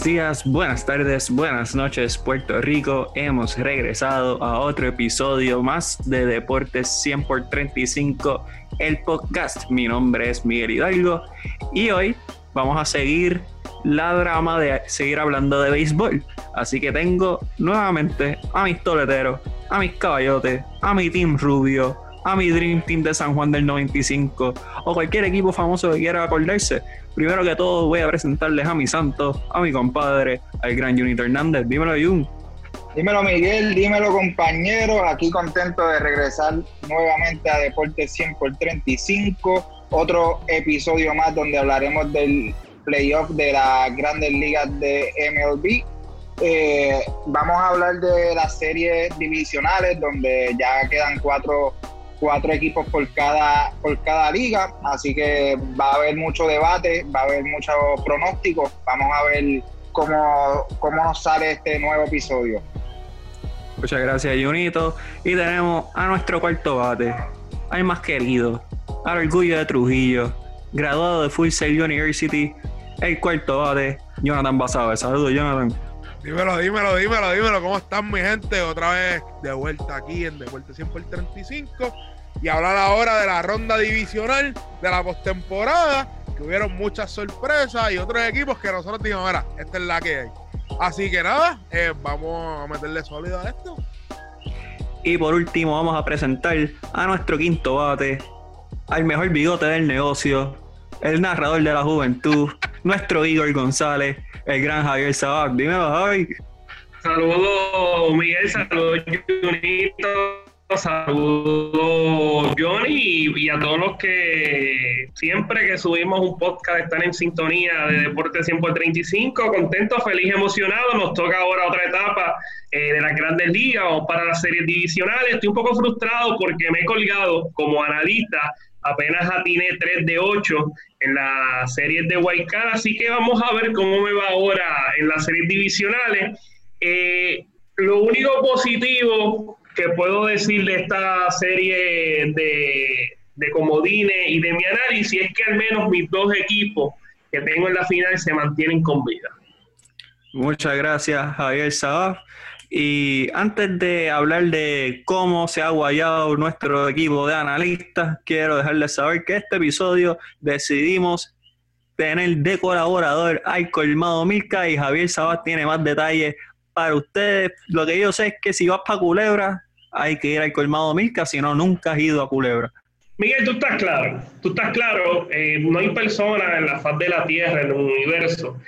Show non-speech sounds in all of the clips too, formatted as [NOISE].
Buenos días, buenas tardes, buenas noches, Puerto Rico. Hemos regresado a otro episodio más de Deportes 100 por 35, el podcast. Mi nombre es Miguel Hidalgo y hoy vamos a seguir la drama de seguir hablando de béisbol. Así que tengo nuevamente a mis toleteros, a mis caballotes, a mi team rubio, a mi Dream Team de San Juan del 95 o cualquier equipo famoso que quiera acordarse. Primero que todo voy a presentarles a mi santo, a mi compadre, al gran Junito Hernández. Dímelo, Jun. Dímelo, Miguel, dímelo, compañero. Aquí contento de regresar nuevamente a Deportes 100 por 35. Otro episodio más donde hablaremos del playoff de las grandes ligas de MLB. Eh, vamos a hablar de las series divisionales donde ya quedan cuatro cuatro equipos por cada, por cada liga, así que va a haber mucho debate, va a haber muchos pronósticos, vamos a ver cómo, cómo nos sale este nuevo episodio. Muchas gracias, Junito. Y tenemos a nuestro cuarto bate, al más querido, al orgullo de Trujillo, graduado de Full Sail University, el cuarto bate, Jonathan Basabe. Saludos, Jonathan. Dímelo, dímelo, dímelo, dímelo. ¿Cómo están, mi gente? Otra vez de vuelta aquí en Deporte 100 por 35 y hablar ahora de la ronda divisional de la postemporada, que hubieron muchas sorpresas y otros equipos que nosotros dijimos, mira, esta es la que hay. Así que nada, eh, vamos a meterle sólido a esto. Y por último, vamos a presentar a nuestro quinto bate, al mejor bigote del negocio, el narrador de la juventud, nuestro Igor González, el gran Javier Sabac. Dímelo, Javi. Saludos, Miguel, saludos, Junito Saludos Johnny y, a todos los que siempre que subimos un podcast están en sintonía de Deporte 100 por 35, contento, feliz, emocionado. Nos toca ahora otra etapa eh, de las grandes ligas o para las series divisionales. Estoy un poco frustrado porque me he colgado como analista, apenas atiné 3 de 8 en las series de Card, así que vamos a ver cómo me va ahora en las series divisionales. Eh, lo único positivo que puedo decir de esta serie de, de comodines y de mi análisis es que al menos mis dos equipos que tengo en la final se mantienen con vida. Muchas gracias, Javier Sabaf. Y antes de hablar de cómo se ha guayado nuestro equipo de analistas, quiero dejarles saber que este episodio decidimos tener de colaborador al colmado Milka y Javier Sabas tiene más detalles para ustedes. Lo que yo sé es que si vas para Culebra, hay que ir al colmado Milka, si no, nunca has ido a Culebra. Miguel, tú estás claro, tú estás claro, eh, no hay persona en la faz de la Tierra, en el universo,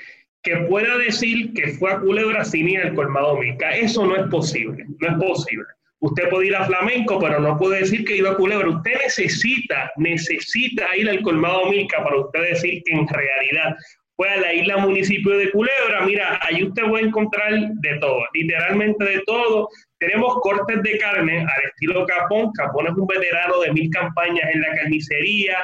que pueda decir que fue a Culebra sin ir al colmado Milka. Eso no es posible, no es posible. Usted puede ir a Flamenco, pero no puede decir que ido a Culebra. Usted necesita, necesita ir al colmado Milka para usted decir que en realidad fue a la isla municipio de Culebra. Mira, ahí usted va a encontrar de todo, literalmente de todo. Tenemos cortes de carne al estilo Capón. Capón es un veterano de mil campañas en la carnicería.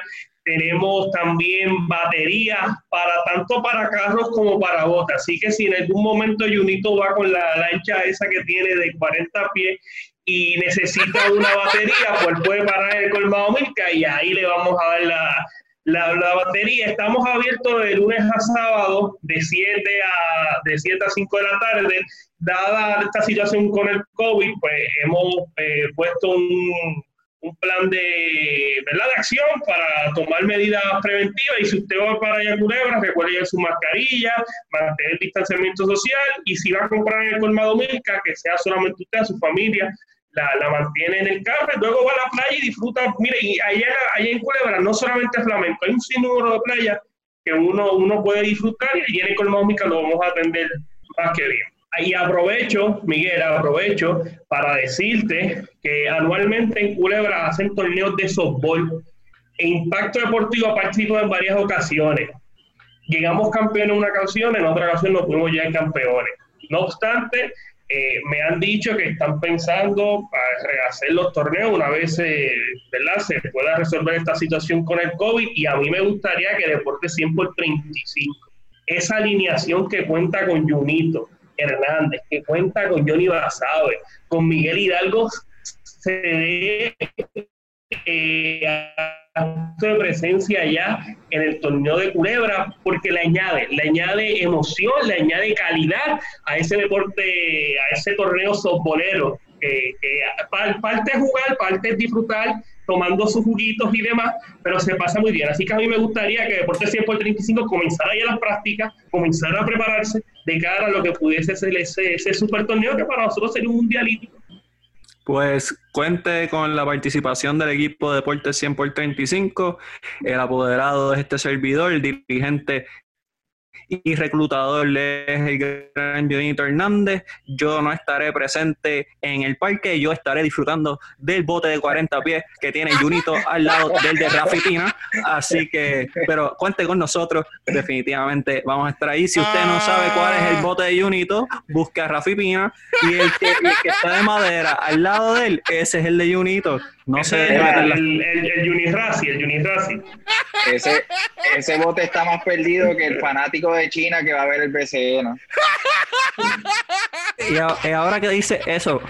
Tenemos también baterías para tanto para carros como para botas. Así que si en algún momento Junito va con la lancha esa que tiene de 40 pies y necesita una batería, pues puede parar el colmado Milka y ahí le vamos a dar la, la, la, batería. Estamos abiertos de lunes a sábado de 7 a, de 7 a 5 de la tarde dada esta situación con el COVID, pues hemos eh, puesto un, un, plan de, ¿verdad? de acción para tomar medidas preventivas y si usted va para allá a Culebra, recuerde llevar su mascarilla, mantener el distanciamiento social y si va a comprar en el colmado Milka, que sea solamente usted, su familia, la, la, mantiene en el carro, luego va a la playa y disfruta. Mire, y allá, allá en Culebra no solamente flamenco, hay un sinnúmero de playas que uno, uno puede disfrutar y en el colmado Milka lo vamos a atender más que bien. Y aprovecho, Miguel, aprovecho para decirte que anualmente en Culebra hacen torneos de softball. E Impacto Deportivo ha participado en varias ocasiones. Llegamos campeones en una ocasión, en otra ocasión nos fuimos ya campeones. No obstante, eh, me han dicho que están pensando rehacer los torneos una vez ¿verdad? se pueda resolver esta situación con el COVID y a mí me gustaría que Deporte 100 por 35, esa alineación que cuenta con Junito, Hernández, que cuenta con Johnny Basabe, con Miguel Hidalgo, se dé eh, de presencia ya en el torneo de Culebra porque le añade, le añade emoción, le añade calidad a ese deporte, a ese torneo softbolero. que parte es jugar, parte es disfrutar, tomando sus juguitos y demás, pero se pasa muy bien. Así que a mí me gustaría que Deportes 100 por 35 comenzara ya las prácticas, comenzara a prepararse de cara a lo que pudiese ser ese, super torneo que para nosotros sería un mundialito. Pues cuente con la participación del equipo de Deportes 100 por 35, el apoderado de este servidor, el dirigente y reclutador es el gran Jonito Hernández. Yo no estaré presente en el parque, yo estaré disfrutando del bote de 40 pies que tiene Junito al lado del de Rafitina. Así que, pero cuente con nosotros, definitivamente vamos a estar ahí. Si usted no sabe cuál es el bote de Junito, busque a Rafipina y el que, el que está de madera al lado de él, ese es el de Junito. No sé. El, el, el, el Unirasi, el Unirasi. Ese, ese bote está más perdido que el fanático de China que va a ver el BCN. Y, ahora que dice eso,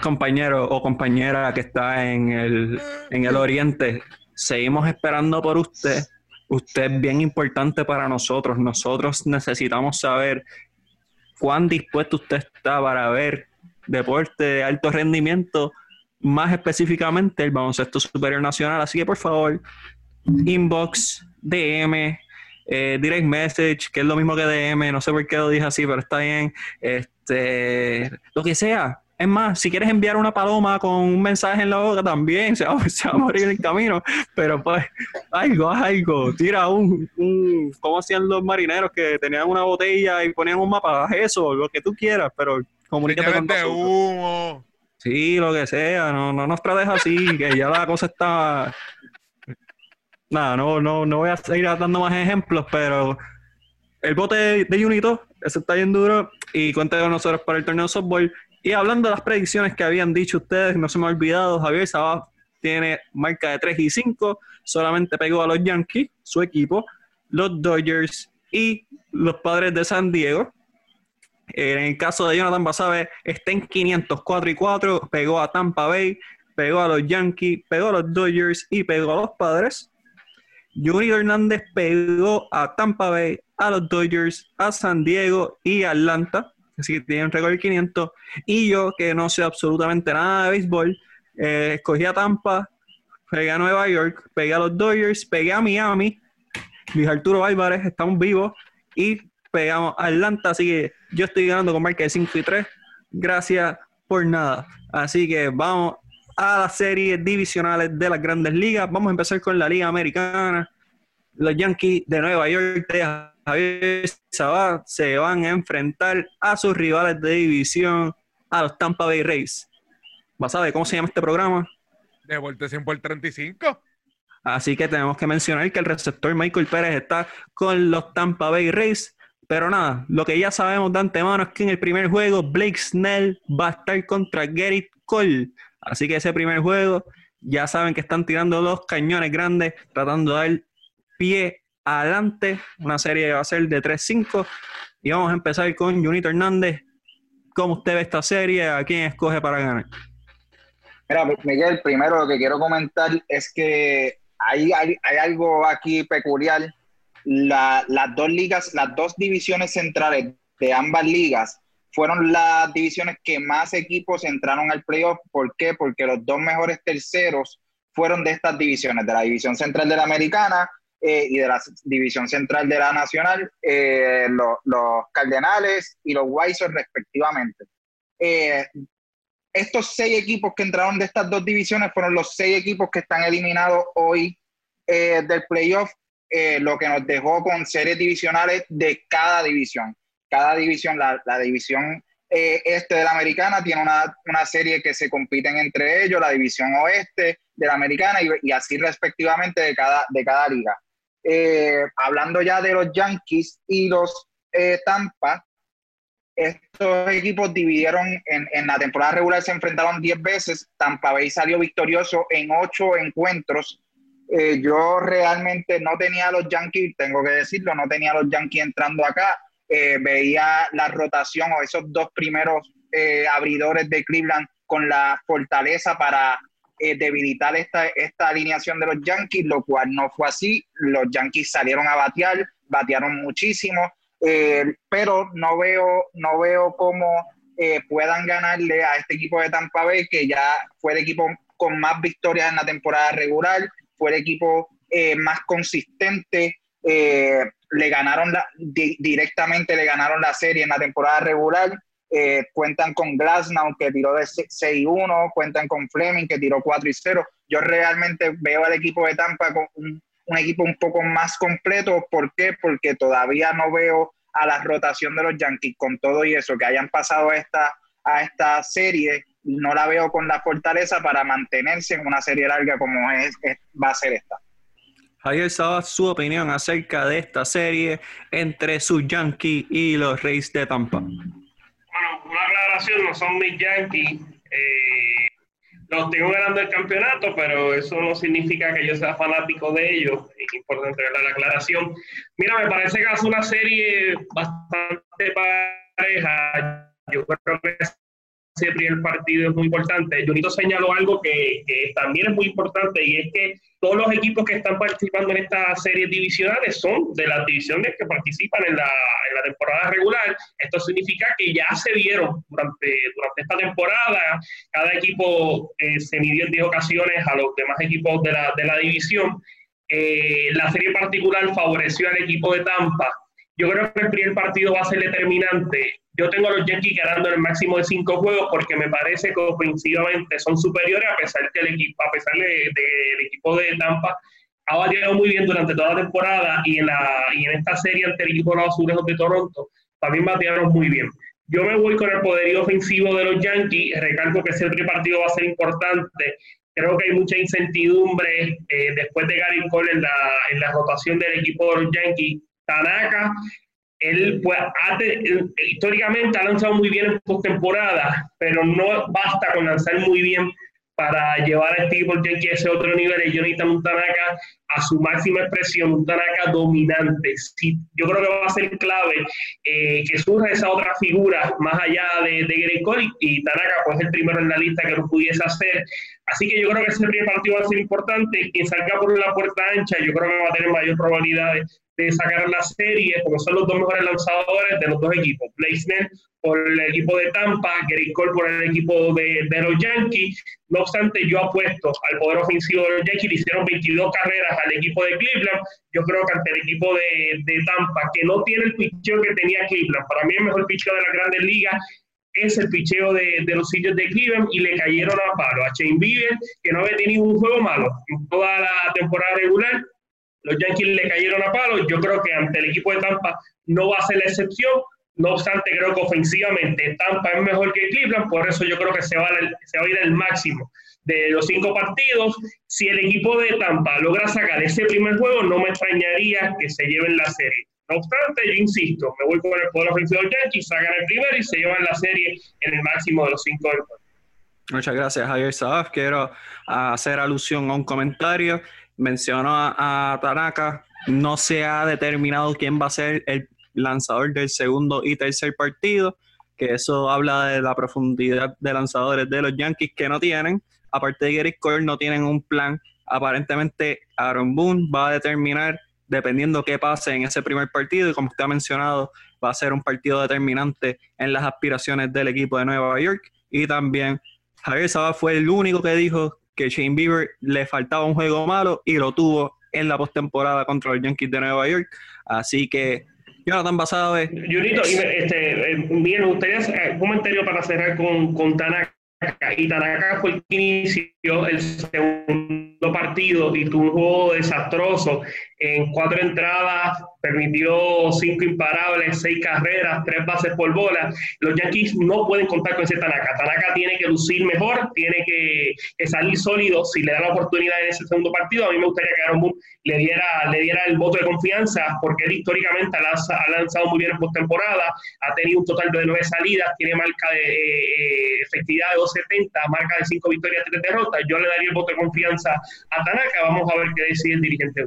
compañero o compañera que está en el, en el oriente, seguimos esperando por usted. Usted es bien importante para nosotros. Nosotros necesitamos saber cuán dispuesto usted está para ver deporte de alto rendimiento más específicamente el baloncesto superior nacional. Así que por favor, inbox, DM, eh, direct message, que es lo mismo que DM, no sé por qué lo dije así, pero está bien. Este, lo que sea. Es más, si quieres enviar una paloma con un mensaje en la boca también, se va, [LAUGHS] a morir en el camino. Pero pues, algo, algo. Tira un, un, como hacían los marineros que tenían una botella y ponían un mapa, eso, lo que tú quieras, pero comunícate con nosotros. Sí, lo que sea, no, no nos trates así, que ya la cosa está. Nada, no, no, no voy a seguir dando más ejemplos, pero el bote de, Unito, ese está bien duro, y cuenta con nosotros para el torneo de softball. Y hablando de las predicciones que habían dicho ustedes, no se me ha olvidado, Javier Sabá tiene marca de 3 y 5, solamente pegó a los Yankees, su equipo, los Dodgers y los padres de San Diego. En el caso de Jonathan Basabe, está en 504 y 4, pegó a Tampa Bay, pegó a los Yankees, pegó a los Dodgers y pegó a los Padres. Junior Hernández pegó a Tampa Bay, a los Dodgers, a San Diego y Atlanta, así que tiene récord de 500. Y yo, que no sé absolutamente nada de béisbol, eh, escogí a Tampa, pegué a Nueva York, pegué a los Dodgers, pegué a Miami, Luis Arturo Álvarez, estamos vivos, y pegamos a Atlanta, así que yo estoy ganando con marca de 5 y 3. Gracias por nada. Así que vamos a las series divisionales de las grandes ligas. Vamos a empezar con la Liga Americana. Los Yankees de Nueva York de Javier Sabá se van a enfrentar a sus rivales de división, a los Tampa Bay Rays. ¿Vas a ver cómo se llama este programa? De vuelta 100 por 35. Así que tenemos que mencionar que el receptor Michael Pérez está con los Tampa Bay Rays pero nada, lo que ya sabemos de antemano es que en el primer juego Blake Snell va a estar contra Gerrit Cole. Así que ese primer juego ya saben que están tirando dos cañones grandes, tratando de dar pie adelante. Una serie va a ser de 3-5. Y vamos a empezar con Junito Hernández. ¿Cómo usted ve esta serie? ¿A quién escoge para ganar? Mira, Miguel, primero lo que quiero comentar es que hay, hay, hay algo aquí peculiar las dos ligas, las dos divisiones centrales de ambas ligas fueron las divisiones que más equipos entraron al playoff. ¿Por qué? Porque los dos mejores terceros fueron de estas divisiones, de la división central de la americana eh, y de la división central de la nacional, eh, los Cardenales y los Wizards respectivamente. Eh, estos seis equipos que entraron de estas dos divisiones fueron los seis equipos que están eliminados hoy del playoff eh, lo que nos dejó con series divisionales de cada división. Cada división, la, división eh, este de la americana tiene una, una, serie que se compiten entre ellos, la división oeste de la americana y, así respectivamente de cada, de cada liga. Eh, hablando ya de los Yankees y los Tampa, estos equipos dividieron en, en, la temporada regular, se enfrentaron 10 veces. Tampa Bay salió victorioso en 8 encuentros eh, yo realmente no tenía a los Yankees, tengo que decirlo, no tenía a los Yankees entrando acá. Eh, veía la rotación o esos dos primeros eh, abridores de Cleveland con la fortaleza para eh, debilitar esta, esta alineación de los Yankees, lo cual no fue así. Los Yankees salieron a batear, batearon muchísimo, pero no veo, no veo cómo puedan ganarle a este equipo de Tampa Bay, que ya fue el equipo con más victorias en la temporada regular, fue el equipo más consistente. le ganaron la, directamente le ganaron la serie en la temporada regular eh, cuentan con Glasnow que tiró de 6-1, cuentan con Fleming que tiró 4 0. Yo realmente veo al equipo de Tampa con un, equipo un poco más completo. ¿Por qué? Porque todavía no veo a la rotación de los Yankees con todo y eso, que hayan pasado esta, a esta serie, no la veo con la fortaleza para mantenerse en una serie larga como es, va a ser esta. Javier Saba, su opinión acerca de esta serie entre sus Yankees y los Reyes de Tampa una aclaración, no son mis Yankees. Eh, los tengo ganando el campeonato, pero eso no significa que yo sea fanático de ellos. Es importante ver la aclaración. Mira, me parece que hace una serie bastante pareja. Yo creo que ese primer partido es muy importante. Junito señaló algo que, que, también es muy importante y es que todos los equipos que están participando en estas series divisionales son de las divisiones que participan en la, en la temporada regular. Esto significa que ya se vieron durante, durante esta temporada. Cada equipo eh, se midió en 10 ocasiones a los demás equipos de la, de la división. Eh, la serie particular favoreció al equipo de Tampa. Yo creo que el primer partido va a ser determinante yo tengo a los Yankees ganando el máximo de cinco juegos porque me parece que ofensivamente son superiores a pesar que el equipo, a pesar del equipo de Tampa ha bateado muy bien durante toda la temporada y en, la, y en esta serie ante el equipo de los azulejos de Toronto también batearon muy bien. Yo me voy con el poderío ofensivo de los Yankees, recalco que ese primer partido va a ser importante. Creo que hay mucha incertidumbre eh, después de Gary Cole en la, en la rotación del equipo de los Yankees. Tanaka él pues, históricamente ha lanzado muy bien en postemporada, pero no basta con lanzar muy bien para llevar a este equipo a ese otro nivel. Y Jonathan un Tanaka a su máxima expresión, un Tanaka dominante. Sí, yo creo que va a ser clave eh, que surja esa otra figura más allá de, de y Tanaka pues el primero en la lista que lo pudiese hacer. Así que yo creo que ese primer partido va a ser importante. Quien salga por la puerta ancha, yo creo que va a tener mayor probabilidad de sacar la serie, porque son los dos mejores lanzadores de los dos equipos. Blaisner por el equipo de Tampa, Gary Cole por el equipo de, de, los Yankees. No obstante, yo apuesto al poder ofensivo de los Yankees, le hicieron 22 carreras al equipo de Cleveland. Yo creo que ante el equipo de, de Tampa, que no tiene el picheo que tenía Cleveland, para mí el mejor picheo de las grandes ligas es el picheo de, de, los sitios de Cleveland y le cayeron a palo a Shane Bieber, que no había tenido un juego malo en toda la temporada regular, los Yankees le cayeron a palo. Yo creo que ante el equipo de Tampa no va a ser la excepción. No obstante, creo que ofensivamente Tampa es mejor que Cleveland, por eso yo creo que se va, a, se va a ir al máximo de los cinco partidos. Si el equipo de Tampa logra sacar ese primer juego, no me extrañaría que se lleven la serie. No obstante, yo insisto, me voy con el poder ofensivo de Yankees, sacan el primero y se llevan la serie en el máximo de los cinco del. Muchas gracias, Javier Sabaf. Quiero hacer alusión a un comentario mencionó a, Tanaka, no se ha determinado quién va a ser el lanzador del segundo y tercer partido, que eso habla de la profundidad de lanzadores de los Yankees que no tienen. Aparte de Gary Cole, no tienen un plan. Aparentemente, Aaron Boone va a determinar, dependiendo qué pase en ese primer partido, y como usted ha mencionado, va a ser un partido determinante en las aspiraciones del equipo de Nueva York. Y también Javier Saba fue el único que dijo que Shane Bieber le faltaba un juego malo y lo tuvo en la postemporada contra los Yankees de Nueva York. Así que Jonathan Basado es. Junito, este, eh, bien, gustaría hacer un comentario para cerrar con, con Tanaka. Y Tanaka fue el que inició el segundo partido y tuvo un juego desastroso en cuatro entradas, permitió cinco imparables, seis carreras, tres bases por bola. Los Yankees no pueden contar con ese Tanaka. Tanaka tiene que lucir mejor, tiene que, salir sólido si le da la oportunidad en ese segundo partido. A mí me gustaría que Aaron Boone le diera, le diera el voto de confianza, porque él históricamente ha lanzado muy bien en postemporada, ha tenido un total de nueve salidas, tiene marca de eh, efectividad de 2.70, marca de cinco victorias, tres derrotas. Yo le daría el voto de confianza a Tanaka. Vamos a ver qué decide el dirigente.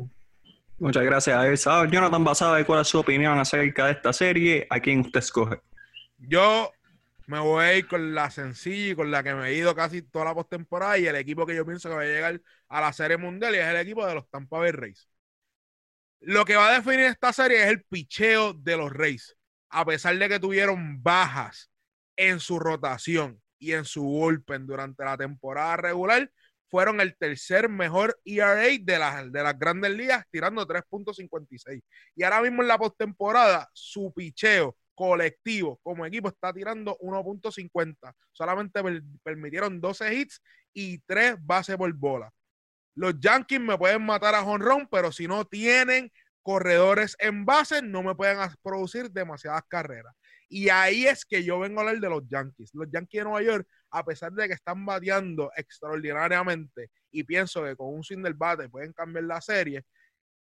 Muchas gracias a él. Jonathan Basada, ¿cuál es su opinión acerca de esta serie? ¿A quién usted escoge? Yo Me voy a ir con la sencilla y con la que me he ido casi toda la postemporada y el equipo que yo pienso que va a llegar a la Serie Mundial y es el equipo de los Tampa Bay Rays. Lo que va a definir esta serie es el picheo de los Rays. A pesar de que tuvieron bajas en su rotación y en su bullpen durante la temporada regular, fueron el tercer mejor ERA de las, de las grandes ligas, tirando 3.56. Y ahora mismo en la postemporada, su picheo colectivo como equipo está tirando 1.50. Solamente permitieron 12 hits y 3 bases por bola. Los Yankees me pueden matar a jonrón, pero si no tienen corredores en base, no me pueden producir demasiadas carreras. Y ahí es que yo vengo a hablar de los Yankees. Los Yankees de Nueva York, a pesar de que están bateando extraordinariamente y pienso que con un swing del bate pueden cambiar la serie,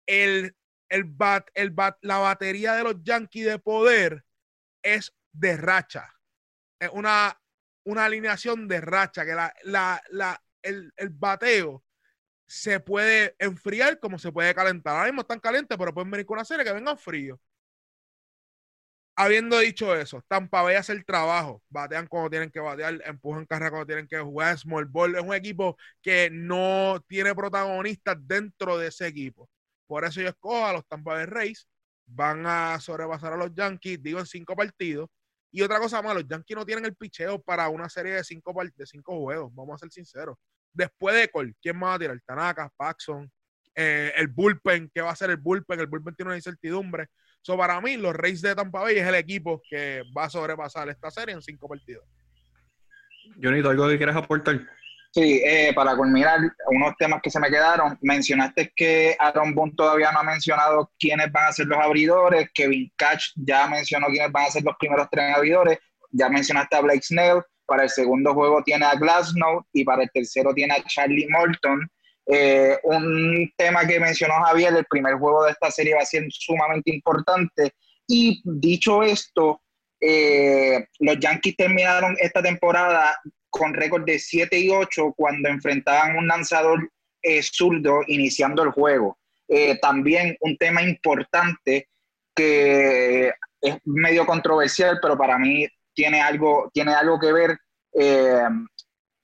el, el bat, la batería de los Yankees de poder es de racha. Es una, una alineación de racha, que la, la, el, el bateo se puede enfriar como se puede calentar. Ahora mismo están calientes, pero pueden venir con una serie que vengan frío habiendo dicho eso, Tampa Bay hace el trabajo, batean cuando tienen que batear, empujan carrera cuando tienen que jugar, small ball, es un equipo que no tiene protagonistas dentro de ese equipo. Por eso yo escojo a los Tampa Bay Rays, van a sobrepasar a los Yankees, digo en cinco partidos. Y otra cosa más, los Yankees no tienen el picheo para una serie de cinco, de cinco juegos, vamos a ser sinceros. Después de Cole, ¿quién va a tirar? Tanaka, Paxson, eh, el bullpen, ¿qué va a hacer el bullpen? El bullpen tiene una incertidumbre. So, para mí, los Reyes de Tampa Bay es el equipo que va a sobrepasar esta serie en cinco partidos. Jonito, ¿algo que quieras aportar? Sí, eh, para culminar, unos temas que se me quedaron, mencionaste que Aaron Boone todavía no ha mencionado quiénes van a ser los abridores, Kevin Catch ya mencionó quiénes van a ser los primeros tres abridores, ya mencionaste a Blake Snell, para el segundo juego tiene a Glasnow y para el tercero tiene a Charlie Morton. Eh, un tema que mencionó Javier, el primer juego de esta serie va a ser sumamente importante. Y dicho esto, eh, los Yankees terminaron esta temporada con récord de 7 y 8 cuando enfrentaban un lanzador eh, zurdo iniciando el juego. también un tema importante que es medio controversial, pero para mí tiene algo, tiene algo que ver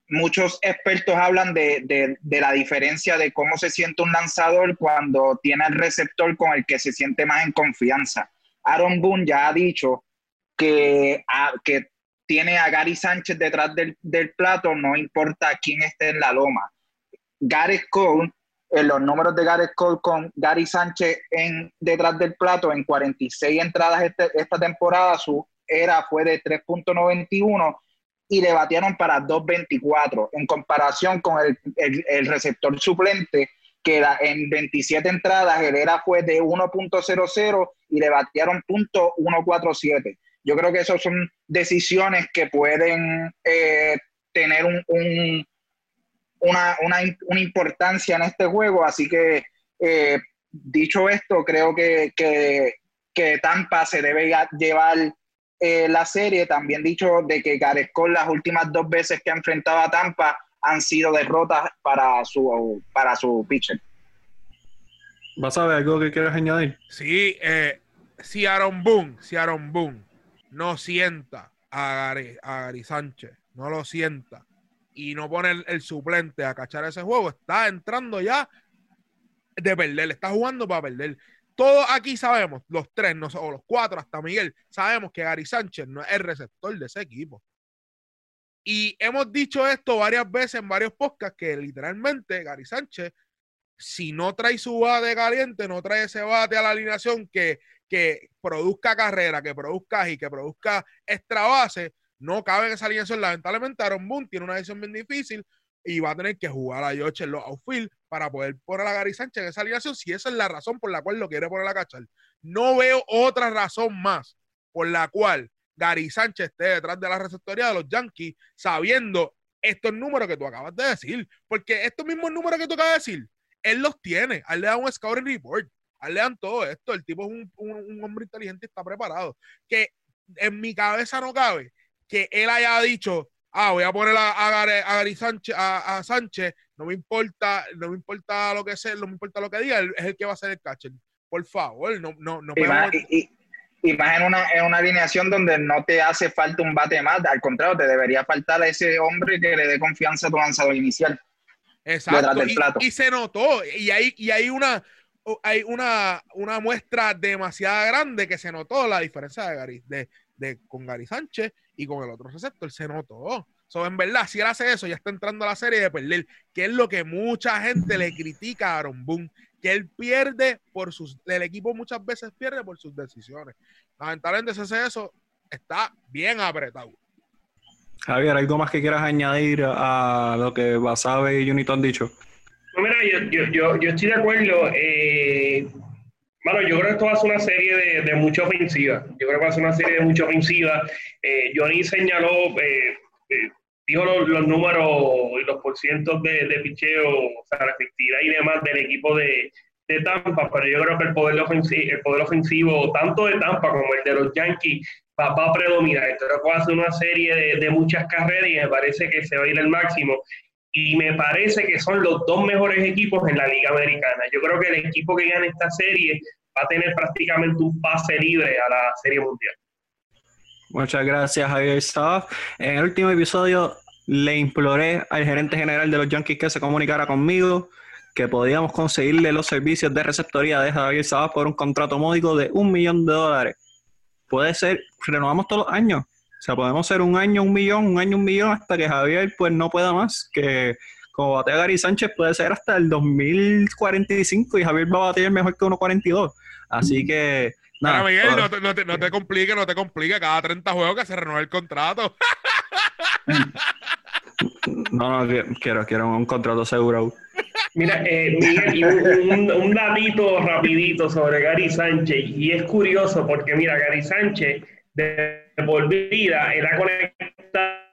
muchos expertos hablan de, la diferencia de cómo se siente un lanzador cuando tiene el receptor con el que se siente más en confianza. Aaron Boone ya ha dicho que, que tiene a Gary Sánchez detrás del, plato, no importa quién esté en la loma. Gary Cole, en los números de Gary Cole con Gary Sánchez detrás del plato, en 46 entradas este, esta temporada, su era fue de 3.91 y le batearon para 2.24 en comparación con el, el, receptor suplente que en 27 entradas el era fue de 1.00 y le batearon .147. Yo creo que esas son decisiones que pueden eh, tener un, una, una, una, importancia en este juego, así que eh, dicho esto, creo que, que, que Tampa se debe llevar eh, la serie, también dicho de que Gareth las últimas dos veces que ha enfrentado a Tampa han sido derrotas para su, para su pitcher. ¿Vas a ver algo que quieras añadir? Sí, eh, si Aaron Boone, si Aaron Boone no sienta a Gary, a Gary Sánchez, no lo sienta y no pone el, el, suplente a cachar ese juego, está entrando ya de perder, está jugando para perder todos aquí sabemos, los tres, o los cuatro, hasta Miguel, sabemos que Gary Sánchez no es el receptor de ese equipo. Y hemos dicho esto varias veces en varios podcasts que literalmente Gary Sánchez, si no trae su bate caliente, no trae ese bate a la alineación que, que produzca carrera, que produzca y que produzca extra base, no cabe en esa alineación. Lamentablemente, Aaron Boone tiene una decisión bien difícil y va a tener que jugar a George en los outfield para poder poner a Gary Sánchez en esa alineación, si esa es la razón por la cual lo quiere poner a cachar. No veo otra razón más por la cual Gary Sánchez esté detrás de la receptoría de los Yankees, sabiendo estos números que tú acabas de decir, porque estos mismos números que tú acabas de decir, él los tiene, él le da un scouting report, él le dan todo esto, el tipo es un, un hombre inteligente y está preparado, que en mi cabeza no cabe que él haya dicho, ah, voy a poner a, a, Gary, Sánchez, a, Sánchez, no me importa, no me importa lo que sea, no me importa lo que diga, es el que va a ser el catcher. Por favor, no, no, no y, y más en una, en una alineación donde no te hace falta un bate más, al contrario, te debería faltar a ese hombre que le dé confianza a tu lanzador inicial. Exacto, y, se notó, y hay, y hay una hay una, una muestra demasiado grande que se notó la diferencia de, Gary, de, de, con Gary Sánchez y con el otro receptor, se notó. So, en verdad, si él hace eso, ya está entrando a la serie de perder, que es lo que mucha gente le critica a Aaron Boone, que él pierde por sus, el equipo muchas veces pierde por sus decisiones. Lamentablemente, si hace eso, está bien apretado. Javier, ¿algo más que quieras añadir a lo que Basabe y Unito han dicho? No, mira, yo, yo, yo, estoy de acuerdo. Eh, bueno, yo creo que esto va a ser una serie de, de mucha ofensiva. Yo creo que va a ser una serie de mucha ofensiva. Eh, Johnny señaló, eh, eh dijo los, números y los porcientos de, de picheo, o sea, la efectividad y demás del equipo de, de Tampa, pero yo creo que el poder, ofensivo, el poder ofensivo, tanto de Tampa como el de los Yankees, va, a predominar. Entonces, va a ser una serie de, de, muchas carreras y me parece que se va a ir al máximo. Y me parece que son los dos mejores equipos en la Liga Americana. Yo creo que el equipo que gane esta serie va a tener prácticamente un pase libre a la Serie Mundial. Muchas gracias, Javier Staff. En el último episodio le imploré al gerente general de los Yankees que se comunicara conmigo, que podíamos conseguirle los servicios de receptoría de Javier Sabas por un contrato módico de un millón de dólares. Puede ser, renovamos todos los años. O sea, podemos ser un año, un millón, un año, un millón, hasta que Javier pues no pueda más. Que como batea Gary Sánchez puede ser hasta el 2045 y Javier va a batear mejor que 1.42. Así que Nada, Miguel, no te, no, te, no te complique, no te complique. Cada 30 juegos que se renueva el contrato. [LAUGHS] no, no, quiero, quiero un contrato seguro. Mira, eh, Miguel, un, un, datito rapidito sobre Gary Sánchez. Y es curioso porque, mira, Gary Sánchez de por vida era conectado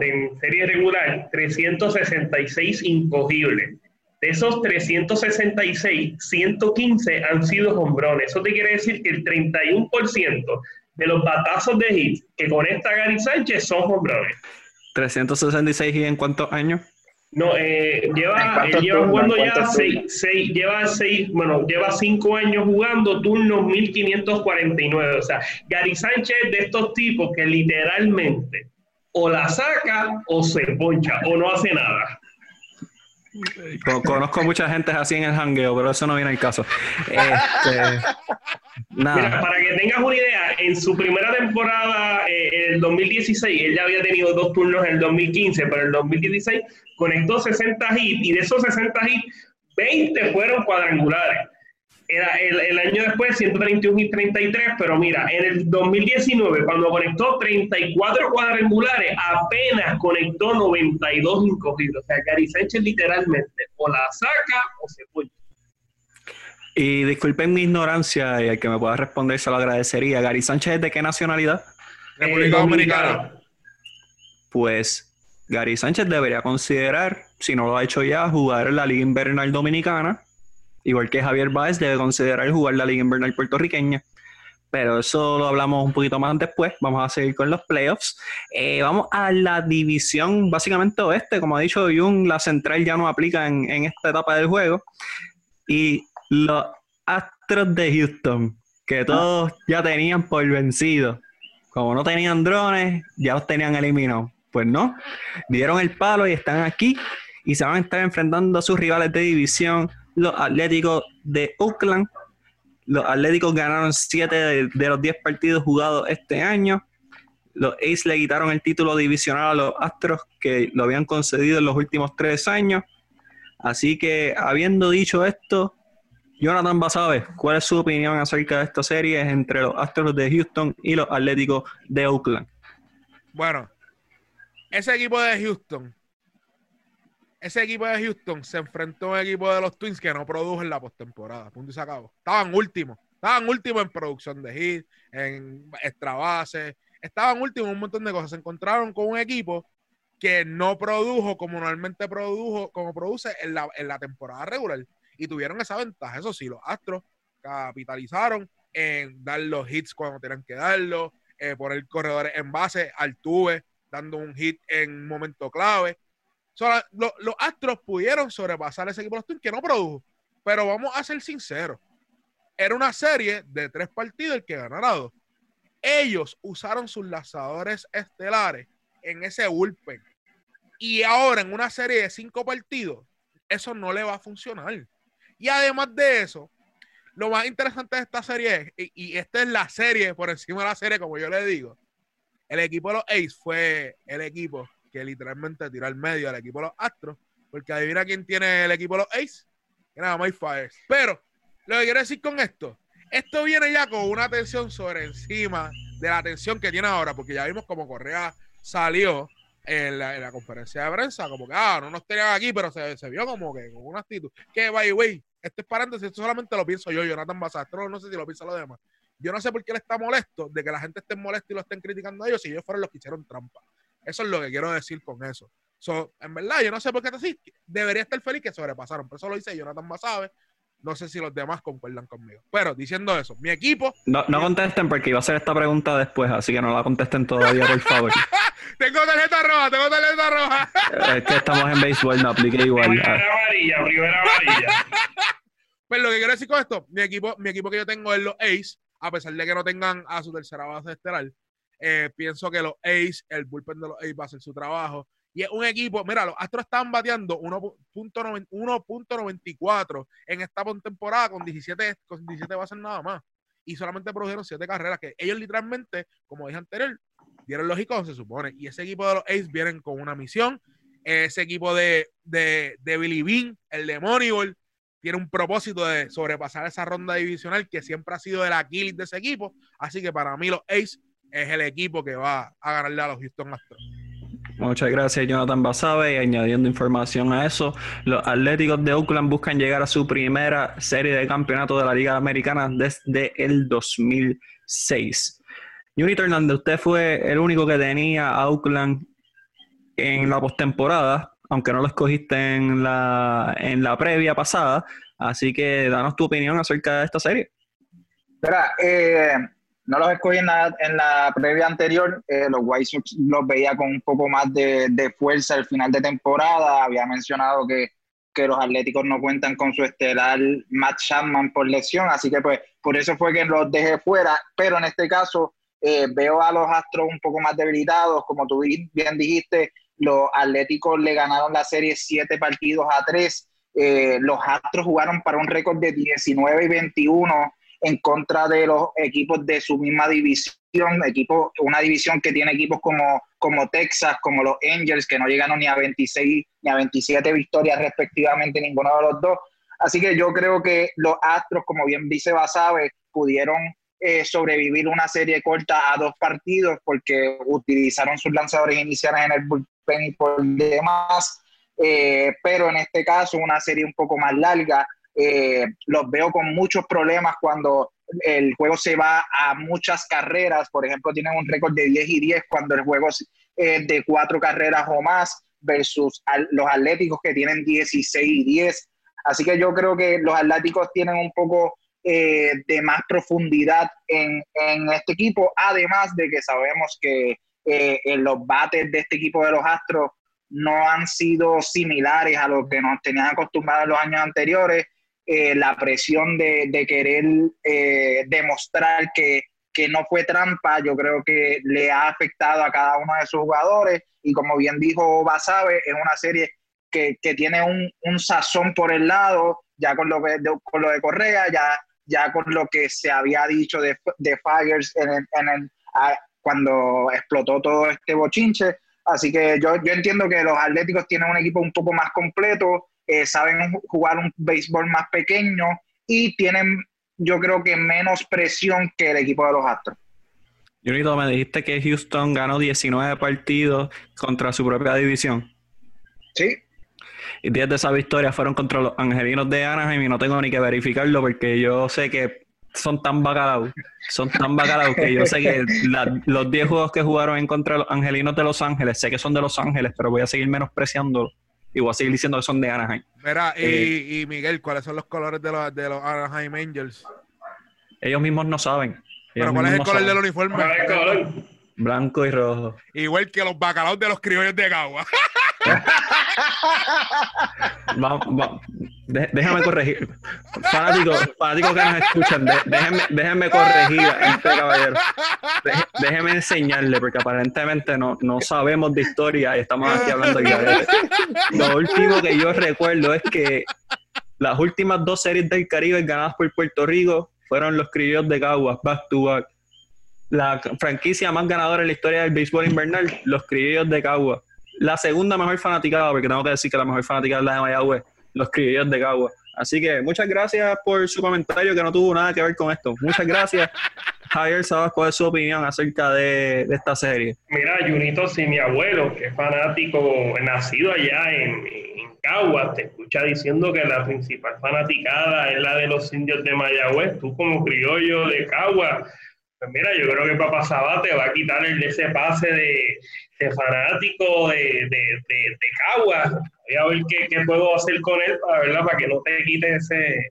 en serie regular 366 incogibles. De esos 366, 115 han sido hombrones. Eso te quiere decir que el 31% de los batazos de hit que conecta Gary Sánchez son hombrones. 366 y en cuántos años? No, eh, lleva, lleva jugando ya seis, lleva seis, bueno, lleva cinco años jugando turnos 1549. O sea, Gary Sánchez de estos tipos que literalmente o la saca o se poncha o no hace nada. Conozco mucha gente así en el hangueo, pero eso no viene al caso. Este, [LAUGHS] Mira, para que tengas una idea, en su primera temporada, eh, en el 2016, él ya había tenido dos turnos en el 2015, pero en el 2016 conectó 60 hits y de esos 60 hits, 20 fueron cuadrangulares era el, el, año después 131 y 33, pero mira, en el 2019, cuando conectó 34 cuadrangulares, apenas conectó 92 incogidos. O sea, Gary Sánchez literalmente o la saca o se fue. Y disculpen mi ignorancia, y al que me pueda responder se lo agradecería. ¿Gary Sánchez es de qué nacionalidad? República Dominicana. Pues Gary Sánchez debería considerar, si no lo ha hecho ya, jugar en la Liga Invernal Dominicana igual que Javier Báez, debe considerar jugar la Liga Invernal puertorriqueña. Pero eso lo hablamos un poquito más después. Vamos a seguir con los playoffs. Eh, vamos a la división básicamente oeste. Como ha dicho Jung, la central ya no aplica en, en esta etapa del juego. Y los Astros de Houston, que todos ya tenían por vencido. Como no tenían drones, ya los tenían eliminados. Pues no, dieron el palo y están aquí y se van a estar enfrentando a sus rivales de división los Atléticos de Oakland. Los Atléticos ganaron 7 de, los 10 partidos jugados este año. Los A's le quitaron el título divisional a los Astros que lo habían concedido en los últimos tres años. Así que, habiendo dicho esto, Jonathan Basabe, ¿cuál es su opinión acerca de esta serie entre los Astros de Houston y los Atléticos de Oakland? Bueno, ese equipo de Houston ese equipo de Houston se enfrentó a un equipo de los Twins que no produjo en la postemporada. Punto y se acabó. Estaban últimos. Estaban últimos en producción de hit, en extra base. Estaban últimos en un montón de cosas. Se encontraron con un equipo que no produjo como normalmente produjo, como produce en la, en la temporada regular. Y tuvieron esa ventaja. Eso sí, los Astros capitalizaron en dar los hits cuando tenían que darlo, eh, poner corredores en base, al tuve, dando un hit en un momento clave los Astros pudieron sobrepasar ese equipo de los Twins que no produjo. Pero vamos a ser sinceros. era una serie de tres partidos el que ganara dos. Ellos usaron sus lanzadores estelares en ese bullpen. Y ahora en una serie de cinco partidos, eso no le va a funcionar. Y además de eso, lo más interesante de esta serie es, y, esta es la serie por encima de la serie, como yo le digo, el equipo de los Ace fue el equipo que literalmente tiró al medio al equipo de los Astros, porque adivina quién tiene el equipo de los Ace, nada más Fires. Pero lo que quiero decir con esto, esto viene ya con una tensión sobre encima de la tensión que tiene ahora, porque ya vimos como Correa salió en la, conferencia de prensa, como que, ah, no nos tenían aquí, pero se, se vio como que con una actitud. Que, by way, este es paréntesis, esto solamente lo pienso yo, Jonathan Basastro, no sé si lo piensa los demás. Yo no sé por qué él está molesto de que la gente esté molesta y lo estén criticando a ellos si ellos fueron los que hicieron trampa. Eso es lo que quiero decir con eso. So, en verdad, yo no sé por qué te decís. Debería estar feliz que sobrepasaron. Por eso lo dice Jonathan Basabe. No sé si los demás concuerdan conmigo. Pero diciendo eso, mi equipo. No, no contesten porque iba a hacer esta pregunta después, así que no la contesten todavía, por favor. [LAUGHS] tengo tarjeta roja, tengo tarjeta roja. es que estamos en béisbol, no aplique igual. Primera amarilla, primera amarilla. [LAUGHS] Pues lo que quiero decir con esto, mi equipo, mi equipo que yo tengo es los Ace, a pesar de que no tengan a su tercera base estelar. Eh, pienso que los Ace, el bullpen de los Ace va a hacer su trabajo. Y es un equipo, mira, los Astros están bateando 1.94 en esta temporada con 17, con 17 bases nada más. Y solamente produjeron 7 carreras, que ellos literalmente, como dije anterior, dieron lógico se supone. Y ese equipo de los Ace vienen con una misión. Ese equipo de, de, de Billy Bean, el de Moneyball, tiene un propósito de sobrepasar esa ronda divisional que siempre ha sido el Aquiles de ese equipo. Así que para mí los Ace es el equipo que va a ganarle a los Houston Astros. Muchas gracias, Jonathan Basabe. Y añadiendo información a eso, los Atléticos de Oakland buscan llegar a su primera serie de campeonato de la Liga Americana desde el 2006. Unit Hernández, usted fue el único que tenía a Oakland en la postemporada, aunque no lo escogiste en la, en la previa pasada. Así que danos tu opinión acerca de esta serie. Espera, eh, no los escogí en la, en la previa anterior. Eh, los White Sox los veía con un poco más de, fuerza al final de temporada. Había mencionado que, que, los Atléticos no cuentan con su estelar Matt Chapman por lesión, así que pues por eso fue que los dejé fuera. Pero en este caso eh, veo a los Astros un poco más debilitados. Como tú bien dijiste, los Atléticos le ganaron la serie siete partidos a tres. Eh, los Astros jugaron para un récord de 19 y 21 en contra de los equipos de su misma división, equipo, una división que tiene equipos como, como Texas, como los Angels, que no llegaron ni a 26 ni a 27 victorias respectivamente, ninguno de los dos. Así que yo creo que los Astros, como bien dice Basabe, pudieron eh, sobrevivir una serie corta a dos partidos porque utilizaron sus lanzadores iniciales en el bullpen y por demás. Eh, pero en este caso, una serie un poco más larga eh, los veo con muchos problemas cuando el juego se va a muchas carreras. Por ejemplo, tienen un récord de 10 y 10 cuando el juego es de cuatro carreras o más versus los Atléticos que tienen 16 y 10. Así que yo creo que los Atléticos tienen un poco eh, de más profundidad en, este equipo, además de que sabemos que eh, los bates de este equipo de los Astros no han sido similares a lo que nos tenían acostumbrados los años anteriores eh, la presión de, de querer eh, demostrar que, que, no fue trampa, yo creo que le ha afectado a cada uno de sus jugadores y como bien dijo Basabe, es una serie que, que tiene un, un, sazón por el lado, ya con lo, de, con lo de Correa, ya, ya con lo que se había dicho de, de Fires en en el, cuando explotó todo este bochinche. Así que yo, yo entiendo que los Atléticos tienen un equipo un poco más completo, eh, saben jugar un béisbol más pequeño y tienen, yo creo que menos presión que el equipo de los Astros. Junito, me dijiste que Houston ganó 19 partidos contra su propia división. Sí. Y 10 de esas victorias fueron contra los angelinos de Anaheim y no tengo ni que verificarlo porque yo sé que son tan bacalaos, son tan bacalaos que yo sé que los 10 juegos que jugaron en contra de los angelinos de Los Ángeles, sé que son de Los Ángeles, pero voy a seguir menospreciándolos y voy a seguir diciendo que son de Anaheim. Mira, y, eh, y Miguel, ¿cuáles son los colores de los, de los Anaheim Angels? Ellos mismos no saben. ¿Pero cuál es el color del uniforme? Blanco y rojo. Igual que los bacalaos de los criollos de Cagua. [LAUGHS] déjame corregir. Fanáticos fanático que nos escuchan, déjenme, déjenme, corregir este caballero. déjenme enseñarle, porque aparentemente no, no sabemos de historia y estamos aquí hablando de Lo último que yo recuerdo es que las últimas dos series del Caribe ganadas por Puerto Rico fueron los criollos de Caguas, back to back. La franquicia más ganadora en la historia del béisbol invernal, los criollos de Caguas. La segunda mejor fanaticada, porque tengo que decir que la mejor fanaticada es la de Mayagüez, los criollos de Caguas. Así que muchas gracias por su comentario que no tuvo nada que ver con esto. Muchas gracias. [LAUGHS] Javier, ¿sabes cuál es su opinión acerca de, esta serie? Mira, Junito, si mi abuelo, que es fanático, nacido allá en, en te escucha diciendo que la principal fanaticada es la de los indios de Mayagüez, tú como criollo de Caguas, pues mira, yo creo que Papá Sabá te va a quitar el, ese pase de, fanático de, de, de, Caguas. Voy a ver qué, qué, puedo hacer con él para, ¿verdad? para que no te quite ese,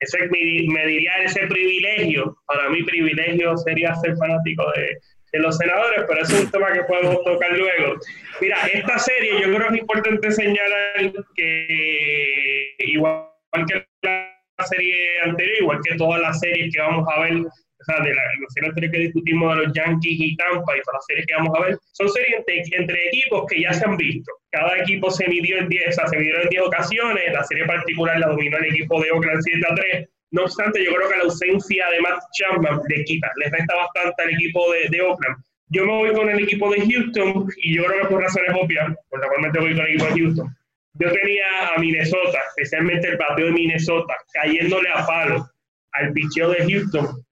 ese, me diría ese privilegio. Para mí, privilegio sería ser fanático de, los senadores, pero eso es un tema que podemos tocar luego. Mira, esta serie yo creo que es importante señalar que igual que la serie anterior, igual que todas las series que vamos a ver o sea, de la, serie que discutimos de los Yankees y Tampa y todas las series que vamos a ver, son series entre, equipos que ya se han visto. Cada equipo se midió en 10, o sea, se midió en 10 ocasiones, la serie particular la dominó el equipo de Oakland 7 a 3. No obstante, yo creo que la ausencia de Matt Chapman le quita, le resta bastante al equipo de, de Oakland. Yo me voy con el equipo de Houston y yo creo que por razones obvias, por la cual me voy con el equipo de Houston. Yo tenía a Minnesota, especialmente el bateo de Minnesota, cayéndole a palo al picheo de Houston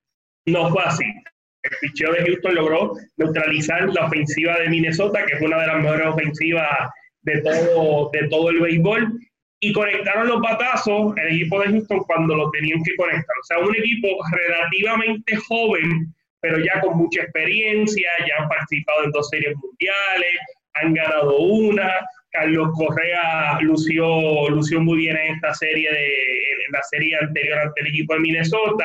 no fue así. El picheo de Houston logró neutralizar la ofensiva de Minnesota, que es una de las mejores ofensivas de todo, el béisbol, y conectaron los batazos el equipo de Houston cuando lo tenían que conectar. O sea, un equipo relativamente joven, pero ya con mucha experiencia, ya han participado en dos series mundiales, han ganado una, Carlos Correa lució, lució muy bien en esta serie, de, en la serie anterior ante el equipo de Minnesota.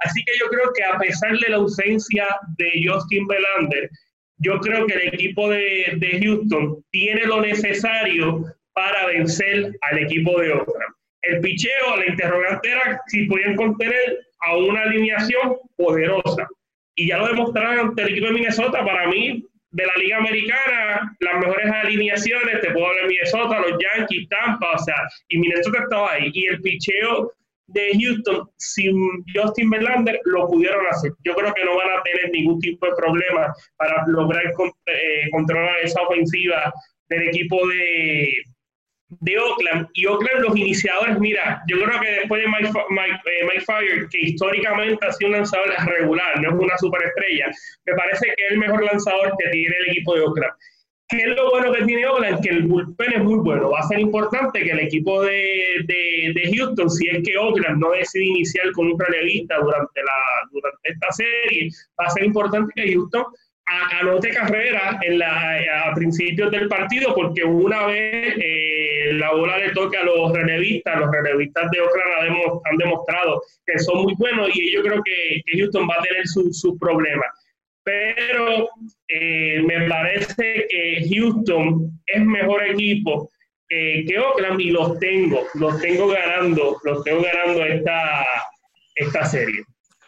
Así que yo creo que a pesar de la ausencia de Justin Belander, yo creo que el equipo de, de Houston tiene lo necesario para vencer al equipo de Oakland. El picheo, la interrogante era si podían contener a una alineación poderosa. Y ya lo demostraron ante el equipo de Minnesota. Para mí, de la Liga Americana, las mejores alineaciones, te puedo hablar de Minnesota, los Yankees, Tampa, o sea, y Minnesota estaba ahí. Y el picheo de Houston sin Justin Verlander lo pudieron hacer. Yo creo que no van a tener ningún tipo de problema para lograr eh, controlar esa ofensiva del equipo de, de Oakland. Y Oakland, los iniciadores, mira, yo creo que después de Mike, Mike, Fire, que históricamente ha sido un lanzador regular, no es una superestrella, me parece que es el mejor lanzador que tiene el equipo de Oakland. ¿Qué es lo bueno que tiene Oakland? Que el bullpen es muy bueno. Va a ser importante que el equipo de, de, de Houston, si es que Oakland no decide iniciar con un relevista durante, la, durante esta serie, va a ser importante que Houston anote carrera en la, a principios del partido porque una vez eh, la bola le toca a los relevistas, los relevistas de Oakland han demostrado que son muy buenos y yo creo que, Houston va a tener sus su problemas. Pero eh, me parece que Houston es mejor equipo que Oakland y los tengo, los tengo ganando, los tengo ganando esta, esta serie.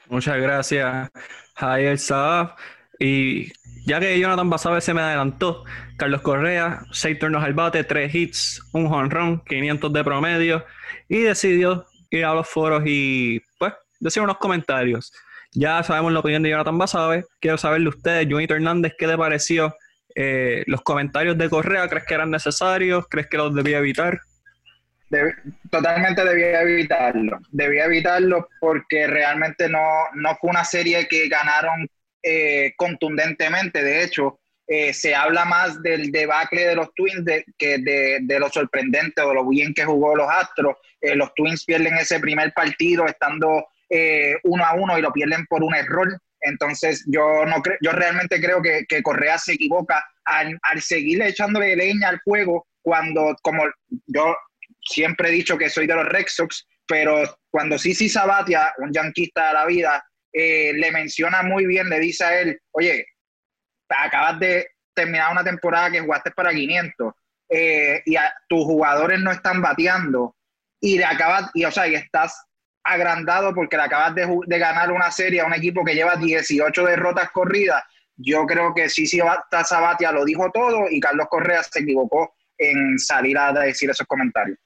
Muchas gracias, Jair Saab. Y ya que Jonathan Basabe se me adelantó, Carlos Correa, 6 turnos al bate, 3 hits, un run, 500 de promedio, y decidió ir a los foros y, pues, decir unos comentarios. Ya sabemos la opinión de Jonathan Basabe. Quiero saberle ustedes, Junito Hernández, ¿qué le pareció eh, los comentarios de Correa? ¿Crees que eran necesarios? ¿Crees que los debía evitar? totalmente debía evitarlo. Debía evitarlo porque realmente no, no fue una serie que ganaron eh, contundentemente. De hecho, eh, se habla más del debacle de los Twins que de, lo sorprendente o de lo bien que jugó los Astros. Eh, los Twins pierden ese primer partido estando uno a uno y lo pierden por un error. Entonces, yo, no yo realmente creo que, Correa se equivoca al, al seguir echándole leña al fuego cuando, como yo siempre he dicho que soy de los Red Sox, pero cuando Sisi Sabatia, un yanquista de la vida, eh, le menciona muy bien, le dice a él, oye, acabas de terminar una temporada que jugaste para 500 eh, y tus jugadores no están bateando, y le acabas, y o sea, y estás agrandado porque le acabas de, ganar una serie a un equipo que lleva 18 derrotas corridas. Yo creo que sí, sí, Sabatia lo dijo todo y Carlos Correa se equivocó en salir a decir esos comentarios.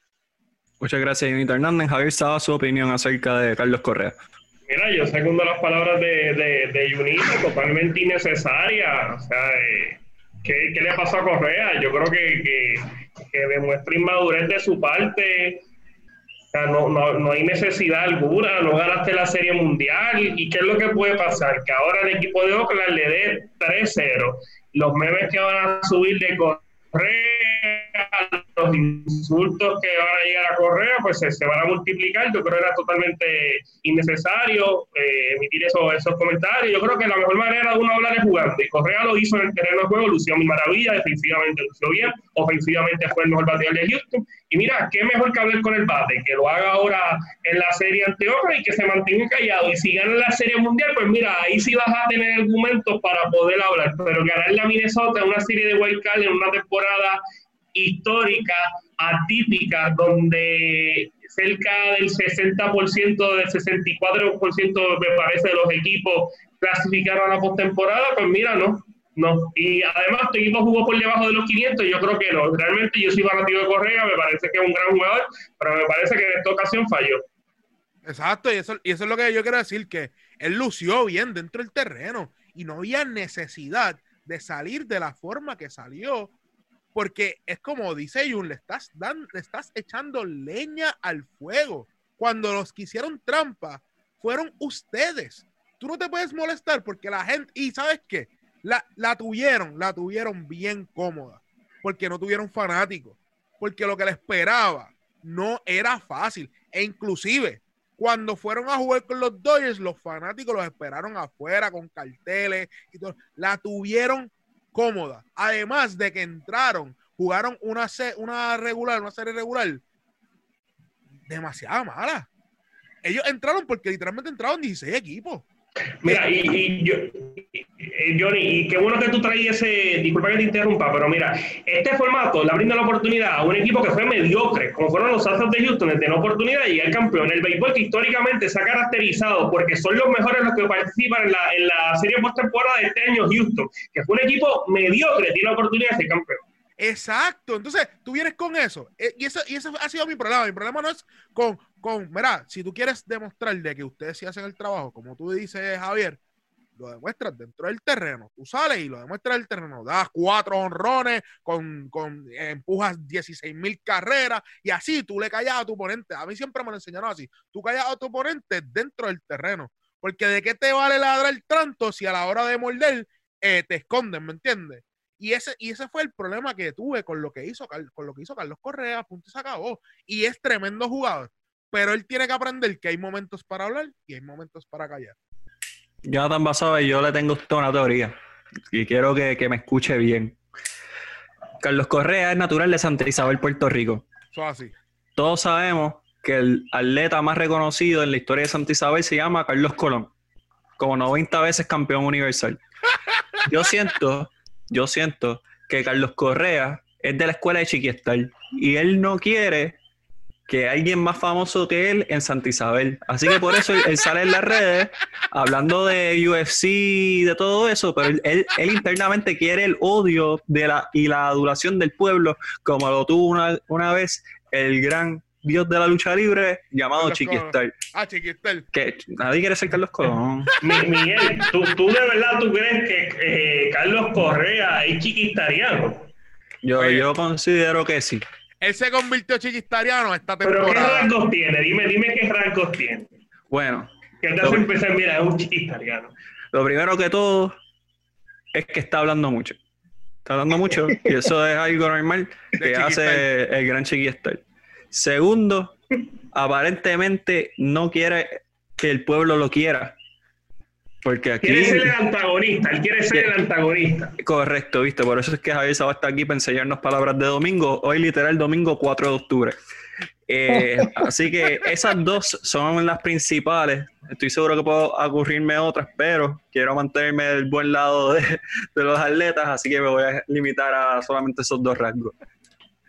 Muchas gracias, Junito Hernández. Javier Saba, su opinión acerca de Carlos Correa. Mira, yo segundo las palabras de, de, de Junito, totalmente innecesaria. O sea, eh, ¿qué, ¿qué, le pasó a Correa? Yo creo que, que, que demuestra inmadurez de su parte no, no, no, hay necesidad alguna, no ganaste la Serie Mundial. ¿Y qué es lo que puede pasar? Que ahora el equipo de Oakland le dé 3-0. Los memes que van a subir de Correa, los insultos que van a llegar a Correa, pues se, van a multiplicar. Yo creo que era totalmente innecesario eh, emitir eso, esos comentarios. Yo creo que la mejor manera de uno hablar es jugando. Y Correa lo hizo en el terreno de juego, lució mi maravilla, defensivamente lució bien, ofensivamente fue el mejor bateador de Houston. Y mira, qué mejor que hablar con el bate, que lo haga ahora en la serie ante Oakland y que se mantenga callado. Y si gana la serie mundial, pues mira, ahí sí vas a tener argumentos para poder hablar. Pero ganar la Minnesota en una serie de wild en una temporada histórica, atípica, donde cerca del 60%, del 64% me parece de los equipos clasificaron a la postemporada, pues mira, no, no. Y además tu equipo jugó por debajo de los 500, yo creo que no. Realmente yo soy fanático de Correa, me parece que es un gran jugador, pero me parece que en esta ocasión falló. Exacto, y eso, y eso es lo que yo quiero decir, que él lució bien dentro del terreno y no había necesidad de salir de la forma que salió porque es como dice Jun, le estás, dando, le estás echando leña al fuego. Cuando los que hicieron trampa fueron ustedes. Tú no te puedes molestar porque la gente, y sabes qué, la, la tuvieron, la tuvieron bien cómoda, porque no tuvieron fanáticos, porque lo que le esperaba no era fácil. E inclusive, cuando fueron a jugar con los Dodgers, los fanáticos los esperaron afuera con carteles y todo. La tuvieron cómoda. Además de que entraron, jugaron una, una regular, una serie regular demasiado mala. Ellos entraron porque literalmente entraron 16 equipos. Mira, y, y yo, eh, Johnny, y qué bueno que tú traes ese, disculpa que te interrumpa, pero mira, este formato le brinda la oportunidad a un equipo que fue mediocre, como fueron los Astros de Houston, de tener oportunidad de llegar campeón. El béisbol que históricamente se ha caracterizado porque son los mejores los que participan en la, en la serie postemporada de este año Houston, que fue un equipo mediocre, tiene la oportunidad de ser campeón. Exacto, entonces tú vienes con eso. Eh, y eso, y eso ha sido mi problema. Mi problema no es con, con, mira, si tú quieres demostrar de que ustedes sí hacen el trabajo, como tú dices, Javier, lo demuestras dentro del terreno. Tú sales y lo demuestras en el terreno. Das cuatro honrones, con, con empujas 16 mil carreras y así tú le callas a tu oponente. A mí siempre me lo enseñaron así. Tú callas a tu oponente dentro del terreno. Porque de qué te vale ladrar tanto si a la hora de morder eh, te esconden, ¿me entiendes? Y ese, y ese fue el problema que tuve con lo que hizo, con lo que hizo Carlos Correa, punto se acabó. Y es tremendo jugador. Pero él tiene que aprender que hay momentos para hablar y hay momentos para callar. Jonathan Basado, yo le tengo usted una teoría y quiero que, que, me escuche bien. Carlos Correa es natural de Santa Isabel, Puerto Rico. Eso así. Todos sabemos que el atleta más reconocido en la historia de Santa Isabel se llama Carlos Colón, como 90 veces campeón universal. [LAUGHS] Yo siento yo siento que Carlos Correa es de la escuela de Chiquistal y él no quiere que alguien más famoso que él en Santa Isabel. Así que por eso él, sale en las redes hablando de UFC y de todo eso, pero él, él, internamente quiere el odio de la, y la adulación del pueblo, como lo tuvo una, una vez el gran dios de la lucha libre llamado Chiquistar. Ah, Chiquistar. Que nadie quiere ser Carlos Colón. [LAUGHS] Miguel, ¿tú, ¿tú, de verdad tú crees que eh, Carlos Correa es chiquistariano? Yo, yo considero que sí. Él se convirtió chiquistariano esta temporada. ¿Pero qué rasgos tiene? Dime, dime qué rasgos tiene. Bueno. Que te hace empezar, mira, es un chiquistariano. Lo primero que todo es que está hablando mucho. Está hablando mucho [LAUGHS] y eso es algo normal que hace el gran chiquistar. Segundo, aparentemente no quiere que el pueblo lo quiera. Porque aquí. Quiere ser el antagonista, él quiere ser el antagonista. Correcto, viste. Por eso es que Javier Saba está aquí para enseñarnos palabras de domingo. Hoy, literal, domingo 4 de octubre. Eh, [LAUGHS] así que esas dos son las principales. Estoy seguro que puedo ocurrirme otras, pero quiero mantenerme del buen lado de, de los atletas, así que me voy a limitar a solamente esos dos rasgos.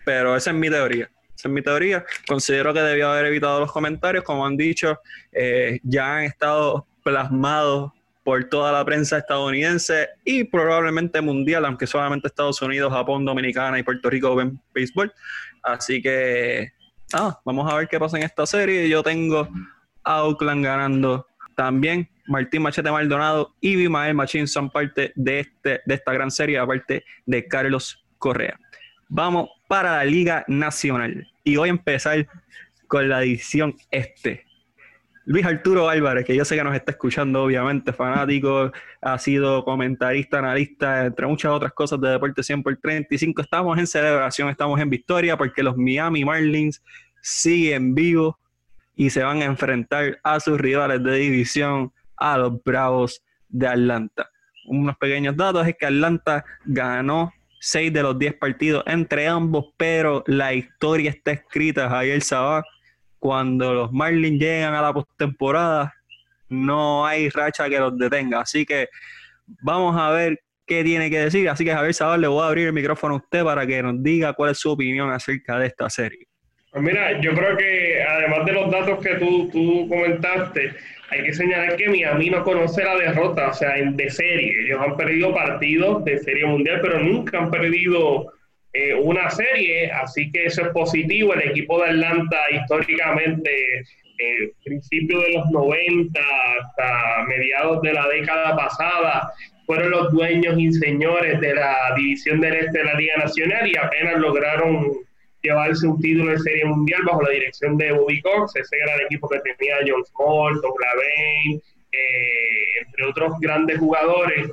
Pero esa es mi teoría. Esa es mi teoría. Considero que debió haber evitado los comentarios, como han dicho, eh, ya han estado plasmados por toda la prensa estadounidense y probablemente mundial, aunque solamente Estados Unidos, Japón, Dominicana y Puerto Rico ven béisbol. Así que, ah, vamos a ver qué pasa en esta serie. Yo tengo a Oakland ganando también. Martín Machete Maldonado y Bimael Machín son parte de, este, de esta gran serie, aparte de Carlos Correa. Vamos para la Liga Nacional y voy a empezar con la edición este. Luis Arturo Álvarez, que yo sé que nos está escuchando, obviamente, fanático, ha sido comentarista, analista, entre muchas otras cosas de Deporte 100 por 35. Estamos en celebración, estamos en victoria porque los Miami Marlins siguen vivos y se van a enfrentar a sus rivales de división, a los Bravos de Atlanta. Unos pequeños datos es que Atlanta ganó 6 de los 10 partidos entre ambos, pero la historia está escrita, Javier Sabá cuando los Marlins llegan a la postemporada, no hay racha que los detenga. Así que vamos a ver qué tiene que decir. Así que Javier Sabal, le voy a abrir el micrófono a usted para que nos diga cuál es su opinión acerca de esta serie. Pues mira, yo creo que además de los datos que tú, tú comentaste, hay que señalar que Miami no conoce la derrota, o sea, de serie. Ellos han perdido partidos de serie mundial, pero nunca han perdido eh, una serie, así que eso es positivo. El equipo de Atlanta históricamente, eh, principio de los 90 hasta mediados de la década pasada, fueron los dueños y señores de la división del este de la Liga Nacional y apenas lograron llevarse un título de serie mundial bajo la dirección de Bobby Cox, ese gran equipo que tenía John Small, Tom Lavine, eh, entre otros grandes jugadores.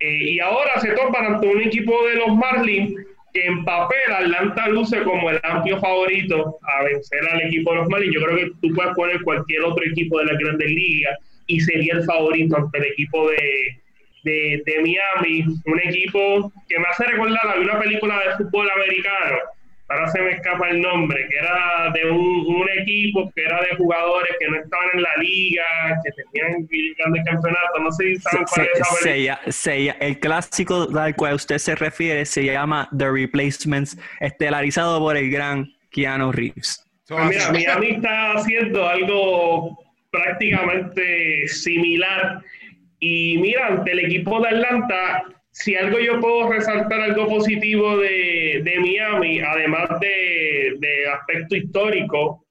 y ahora se topan ante un equipo de los Marlins que en papel Atlanta luce como el amplio favorito a vencer al equipo de los Marlins. Yo creo que tú puedes poner cualquier otro equipo de la Grandes Ligas y sería el favorito ante el equipo de, de, de Miami, un equipo que me hace recordar a una película de fútbol americano ahora se me escapa el nombre, que era de un, equipo que era de jugadores que no estaban en la liga, que tenían grandes campeonatos, no sé si saben cuál es esa El clásico al cual usted se refiere se llama The Replacements, estelarizado por el gran Keanu Reeves. Pues mira, Miami está haciendo algo prácticamente similar. Y mira, ante el equipo de Atlanta, si algo yo puedo resaltar algo positivo de, de Miami, además de, de, aspecto histórico,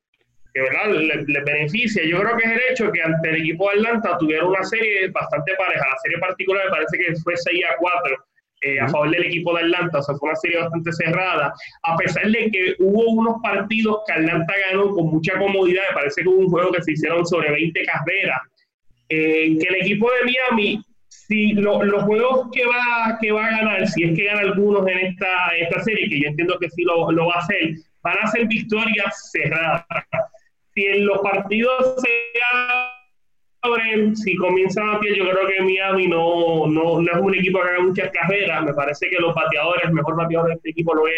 que ¿verdad? Le, beneficia, yo creo que es el hecho que ante el equipo de Atlanta tuvieron una serie bastante pareja. La serie particular me parece que fue 6 a 4 eh, a favor del equipo de Atlanta, o sea, fue una serie bastante cerrada, a pesar de que hubo unos partidos que Atlanta ganó con mucha comodidad, me parece que hubo un juego que se hicieron sobre 20 carreras, eh, que el equipo de Miami si los juegos que va, que va a ganar, si es que gana algunos en esta, esta serie, que yo entiendo que sí lo, lo va a hacer, van a ser victorias cerradas. Si en los partidos se abren, si comienzan a pie, yo creo que Miami no, no, no, es un equipo que haga muchas carreras. Me parece que los bateadores, el mejor bateador de este equipo lo es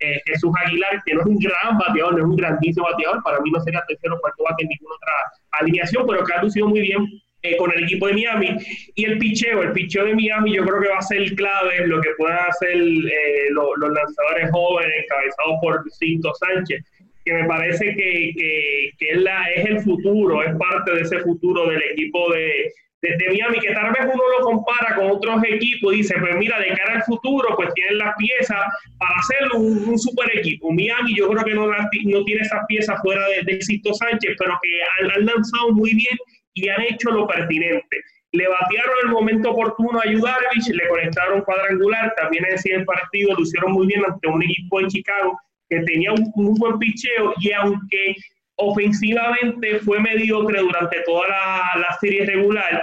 eh, Jesús Aguilar, que no es un gran bateador, no es un grandísimo bateador. Para mí no sería tercero o cuarto bate en ninguna otra alineación, pero que ha lucido muy bien eh, con el equipo de Miami. Y el picheo, el picheo de Miami yo creo que va a ser clave lo que puedan hacer eh, los lanzadores jóvenes encabezados por Cinto Sánchez, que me parece que, que, que es, la, es el futuro, es parte de ese futuro del equipo de, de, Miami, que tal vez uno lo compara con otros equipos y dice, pues mira, de cara al futuro, pues tienen las piezas para hacer un, super equipo. Miami yo creo que no, no tiene esas piezas fuera de, de Sánchez, pero que han, han lanzado muy bien y han hecho lo pertinente. Le batearon el momento oportuno a Yudarvich, le conectaron cuadrangular, también en ese partido lo hicieron muy bien ante un equipo de Chicago que tenía un muy buen picheo y aunque ofensivamente fue mediocre durante toda la, la serie regular,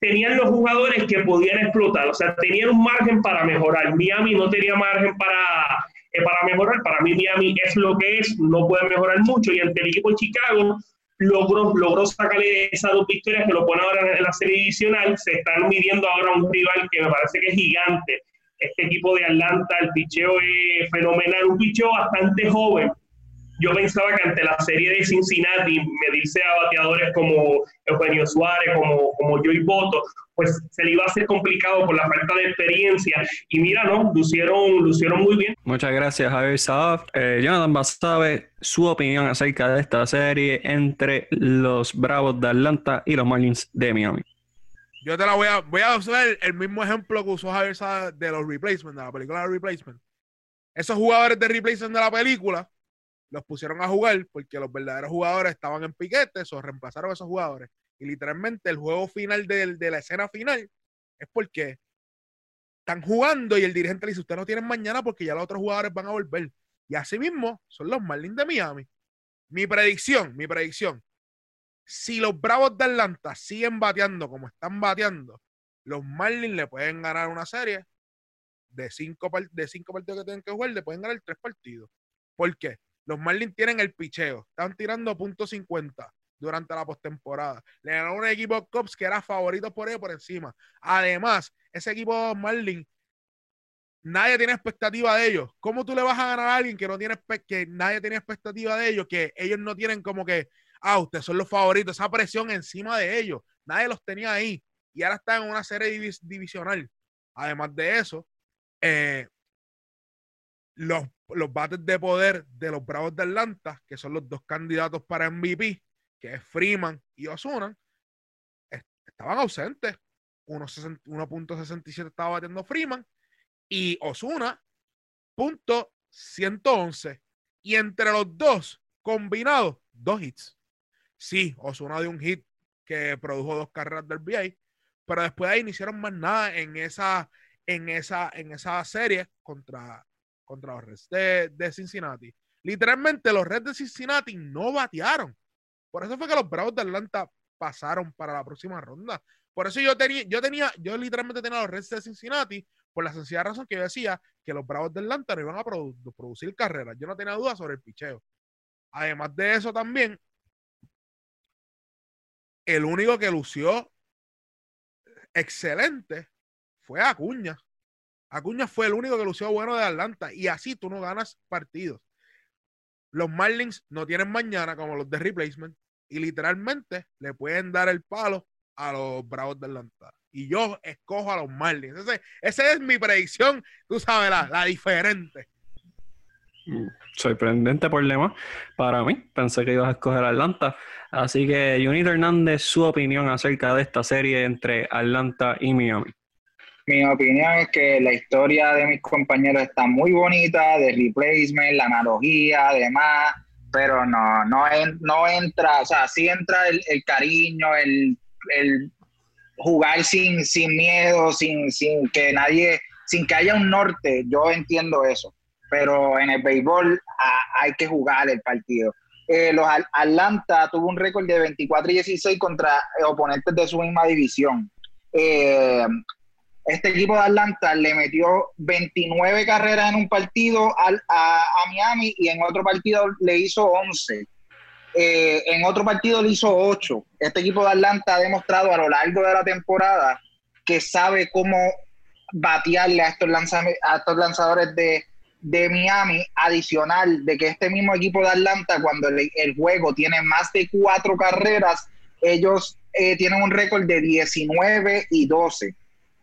tenían los jugadores que podían explotar, o sea, tenían un margen para mejorar. Miami no tenía margen para, eh, para mejorar. Para mí Miami es lo que es, no puede mejorar mucho y ante el equipo de Chicago logró, logró sacarle esas dos victorias que lo pone ahora en la serie divisional. Se están midiendo ahora un rival que me parece que es gigante. Este equipo de Atlanta, el picheo es fenomenal, un picheo bastante joven. Yo pensaba que ante la serie de Cincinnati, medirse a bateadores como Eugenio Suárez, como, como Joey Boto, pues se le iba a hacer complicado por la falta de experiencia. Y mira, ¿no? Lucieron, lucieron muy bien. Muchas gracias, Javier Saab. Eh, Jonathan Basabe, su opinión acerca de esta serie entre los Bravos de Atlanta y los Marlins de Miami. Yo te la voy a, voy a usar el mismo ejemplo que usó Javier Saab de los replacements, de la película de replacement. Esos jugadores de replacement de la película los pusieron a jugar porque los verdaderos jugadores estaban en piquetes o reemplazaron a esos jugadores. Y literalmente el juego final de, de la escena final es porque están jugando y el dirigente le dice, ustedes no tienen mañana porque ya los otros jugadores van a volver. Y así mismo son los Marlins de Miami. Mi predicción, mi predicción. Si los Bravos de Atlanta siguen bateando como están bateando, los Marlins le pueden ganar una serie de cinco, de cinco partidos que tienen que jugar, le pueden ganar tres partidos. ¿Por qué? Los Marlins tienen el picheo. Están tirando punto .50 durante la postemporada. Le ganaron un equipo Cops que era favorito por ellos por encima. Además, ese equipo Marlins, nadie tiene expectativa de ellos. ¿Cómo tú le vas a ganar a alguien que no tiene que nadie tiene expectativa de ellos? Que ellos no tienen como que, ah, ustedes son los favoritos, esa presión encima de ellos. Nadie los tenía ahí. Y ahora están en una serie divisional. Además de eso, eh, los, los bates de poder de los Bravos de Atlanta, que son los dos candidatos para MVP, que es Freeman y Osuna, estaban ausentes. 1.67 estaba batiendo Freeman y Osuna, punto 111. Y entre los dos combinados, dos hits. Sí, Osuna de un hit que produjo dos carreras del BI, pero después de ahí no más nada en esa, en esa, en esa serie contra, contra los Reds de, Cincinnati. Literalmente los Reds de Cincinnati no batearon. Por eso fue que los Bravos de Atlanta pasaron para la próxima ronda. Por eso yo tenía, yo tenía, yo literalmente tenía los Reds de Cincinnati por la sencilla razón que yo decía que los Bravos de Atlanta no iban a producir carreras. Yo no tenía duda sobre el picheo. Además de eso también, el único que lució excelente fue Acuña. Acuña fue el único que lució bueno de Atlanta y así tú no ganas partidos. Los Marlins no tienen mañana como los de replacement y literalmente le pueden dar el palo a los Bravos de Atlanta. Y yo escojo a los Marlins. esa es mi predicción, tú sabes, la, diferente. Sorprendente problema para mí. Pensé que ibas a escoger Atlanta. Así que, Junito Hernández, su opinión acerca de esta serie entre Atlanta y Miami. Mi opinión es que la historia de mis compañeros está muy bonita, de replacement, la analogía, además, pero no, no, no entra, o sea, sí entra el, cariño, el, jugar sin, sin miedo, sin, sin que nadie, sin que haya un norte, yo entiendo eso, pero en el béisbol hay que jugar el partido. Eh, los Atlanta tuvo un récord de 24 y 16 contra oponentes de su misma división. Eh, este equipo de Atlanta le metió 29 carreras en un partido a, Miami y en otro partido le hizo 11. Eh, en otro partido le hizo 8. Este equipo de Atlanta ha demostrado a lo largo de la temporada que sabe cómo batearle a estos, a lanzadores de, Miami, adicional de que este mismo equipo de Atlanta, cuando el, juego tiene más de cuatro carreras, ellos eh, tienen un récord de 19 y 12.